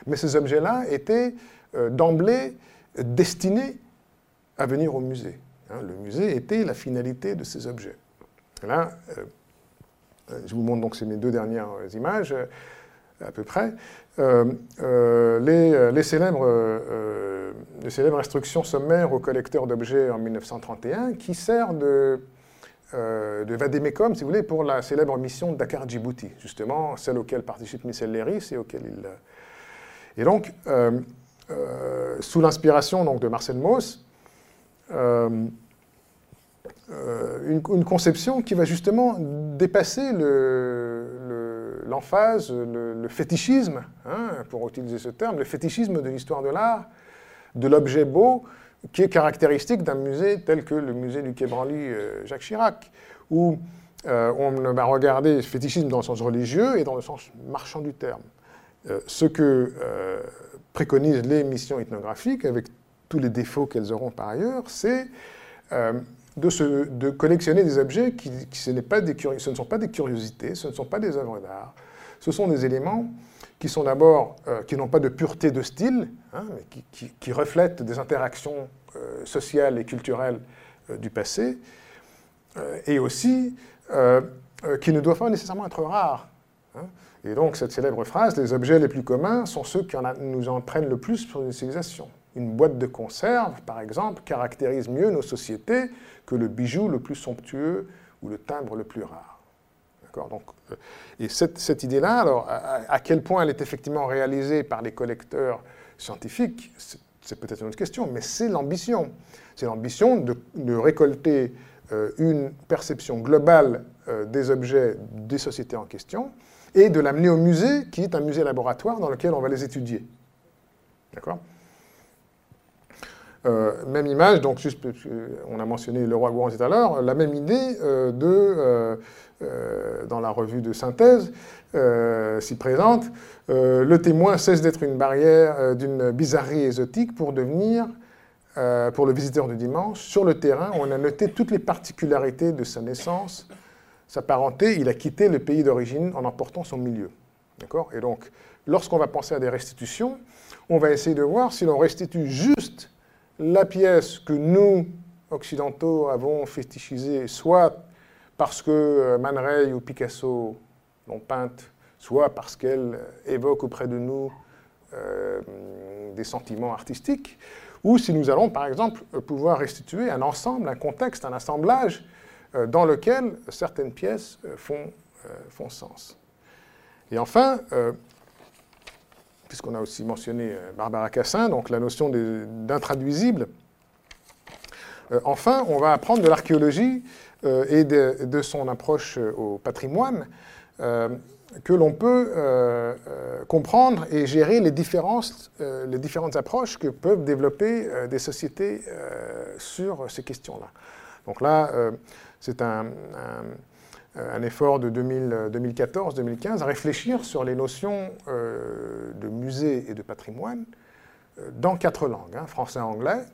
A: Mais ces objets-là étaient euh, d'emblée destinés à venir au musée. Hein. le musée était la finalité de ces objets. Là, euh, euh, je vous montre donc ces mes deux dernières images, à peu près. les, célèbres, les, célèbres, instructions sommaires aux collecteurs d'objets en 1931 qui sert de, de vadémécum, si vous voulez, pour la célèbre mission Dakar-Djibouti, justement, celle auquel participe Michel Léris et auquel il... Et donc, euh, sous l'inspiration de Marcel Mauss, euh, euh, une, conception qui va justement dépasser l'emphase, le, fétichisme, hein, pour utiliser ce terme, le fétichisme de l'histoire de l'art, de l'objet beau, qui est caractéristique d'un musée tel que le musée du Quai Branly Jacques Chirac, où on va regarder fétichisme dans le sens religieux et dans le sens marchand du terme. Ce que préconisent les missions ethnographiques, avec tous les défauts qu'elles auront par ailleurs, c'est euh, de, collectionner des objets qui, ce, ne sont pas des curiosités, ce ne sont pas des œuvres d'art, ce sont des éléments qui sont d'abord, euh, qui n'ont pas de pureté de style, hein, mais qui, reflètent des interactions euh, sociales et culturelles du passé, et aussi qui ne doivent pas nécessairement être rares. Hein. Et donc, cette célèbre phrase, les objets les plus communs sont ceux qui nous entraînent le plus pour une civilisation. Une boîte de conserve, par exemple, caractérise mieux nos sociétés que le bijou le plus somptueux ou le timbre le plus rare. Donc, euh, et cette, idée-là, alors, à, quel point elle est effectivement réalisée par les collecteurs scientifiques, c'est peut-être une autre question, mais c'est l'ambition. C'est l'ambition de, récolter euh, une perception globale euh, des objets des sociétés en question, et de l'amener au musée, qui est un musée laboratoire dans lequel on va les étudier. D'accord? Euh, même image, donc juste, on a mentionné le roi Gouan tout à l'heure, la même idée euh, de, euh, dans la revue de synthèse s'y présente, le témoin cesse d'être une barrière d'une bizarrerie exotique pour devenir, pour le visiteur du dimanche, sur le terrain, on a noté toutes les particularités de sa naissance, sa parenté, il a quitté le pays d'origine en emportant son milieu. D'accord? Et donc, lorsqu'on va penser à des restitutions, on va essayer de voir si l'on restitue juste la pièce que nous, occidentaux, avons fétichisée, soit parce que euh, Man ou Picasso l'ont peinte, soit parce qu'elle évoque auprès de nous euh, des sentiments artistiques, ou si nous allons, par exemple, pouvoir restituer un ensemble, un contexte, un assemblage euh, dans lequel certaines pièces euh, font, euh, font sens. Et enfin, puisqu'on a aussi mentionné Barbara Cassin, donc la notion d'intraduisible, enfin, on va apprendre de l'archéologie et de, son approche au patrimoine que l'on peut comprendre et gérer les, différences, les différentes approches que peuvent développer des sociétés sur ces questions-là. Donc là, c'est un, effort de 2014-2015 à réfléchir sur les notions de musée et de patrimoine dans quatre langues, hein, français anglais,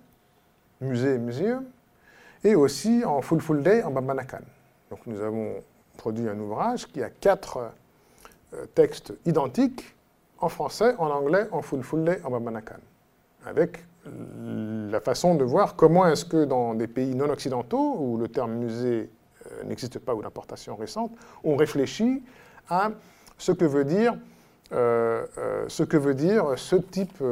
A: musée et muséum, et aussi en full full day en Babanakan. Donc nous avons produit un ouvrage qui a quatre euh, textes identiques en français, en anglais, en full full day en Babanakan, avec la façon de voir comment est-ce que dans des pays non occidentaux, où le terme musée euh, n'existe pas ou d'importation récente, on réfléchit à ce que veut dire, euh, ce, que veut dire ce type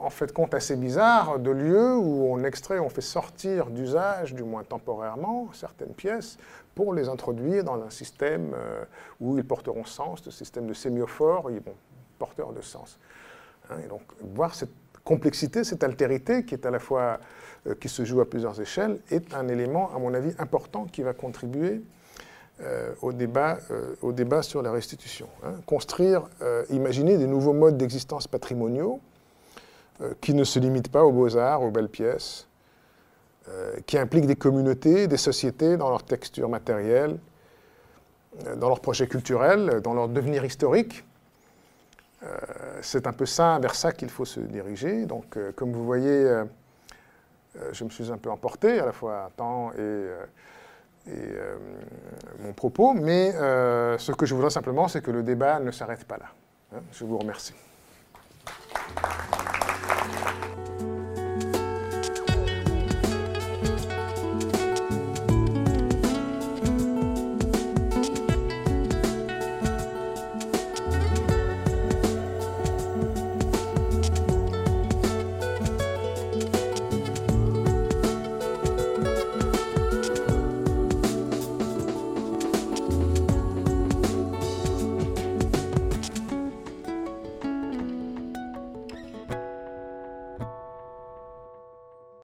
A: en fait compte assez bizarre de lieux où on extrait, on fait sortir d'usage, du moins temporairement, certaines pièces pour les introduire dans un système euh, où ils porteront sens, ce système de sémiophore, ils vont porteurs de sens. Hein, et donc voir cette complexité, cette altérité qui est à la fois euh, qui se joue à plusieurs échelles, est un élément, à mon avis, important qui va contribuer euh, au, débat, au débat sur la restitution. Hein. Construire, imaginer des nouveaux modes d'existence patrimoniaux euh, qui ne se limite pas aux beaux-arts, aux belles pièces, euh, qui impliquent des communautés, des sociétés dans leur texture matérielle, euh, dans leurs projets culturels, dans leur devenir historique. C'est un peu ça, vers ça qu'il faut se diriger. Donc, comme vous voyez, je me suis un peu emporté, à la fois temps et, et mon propos, mais ce que je voudrais simplement, c'est que le débat ne s'arrête pas là. Hein. je vous remercie.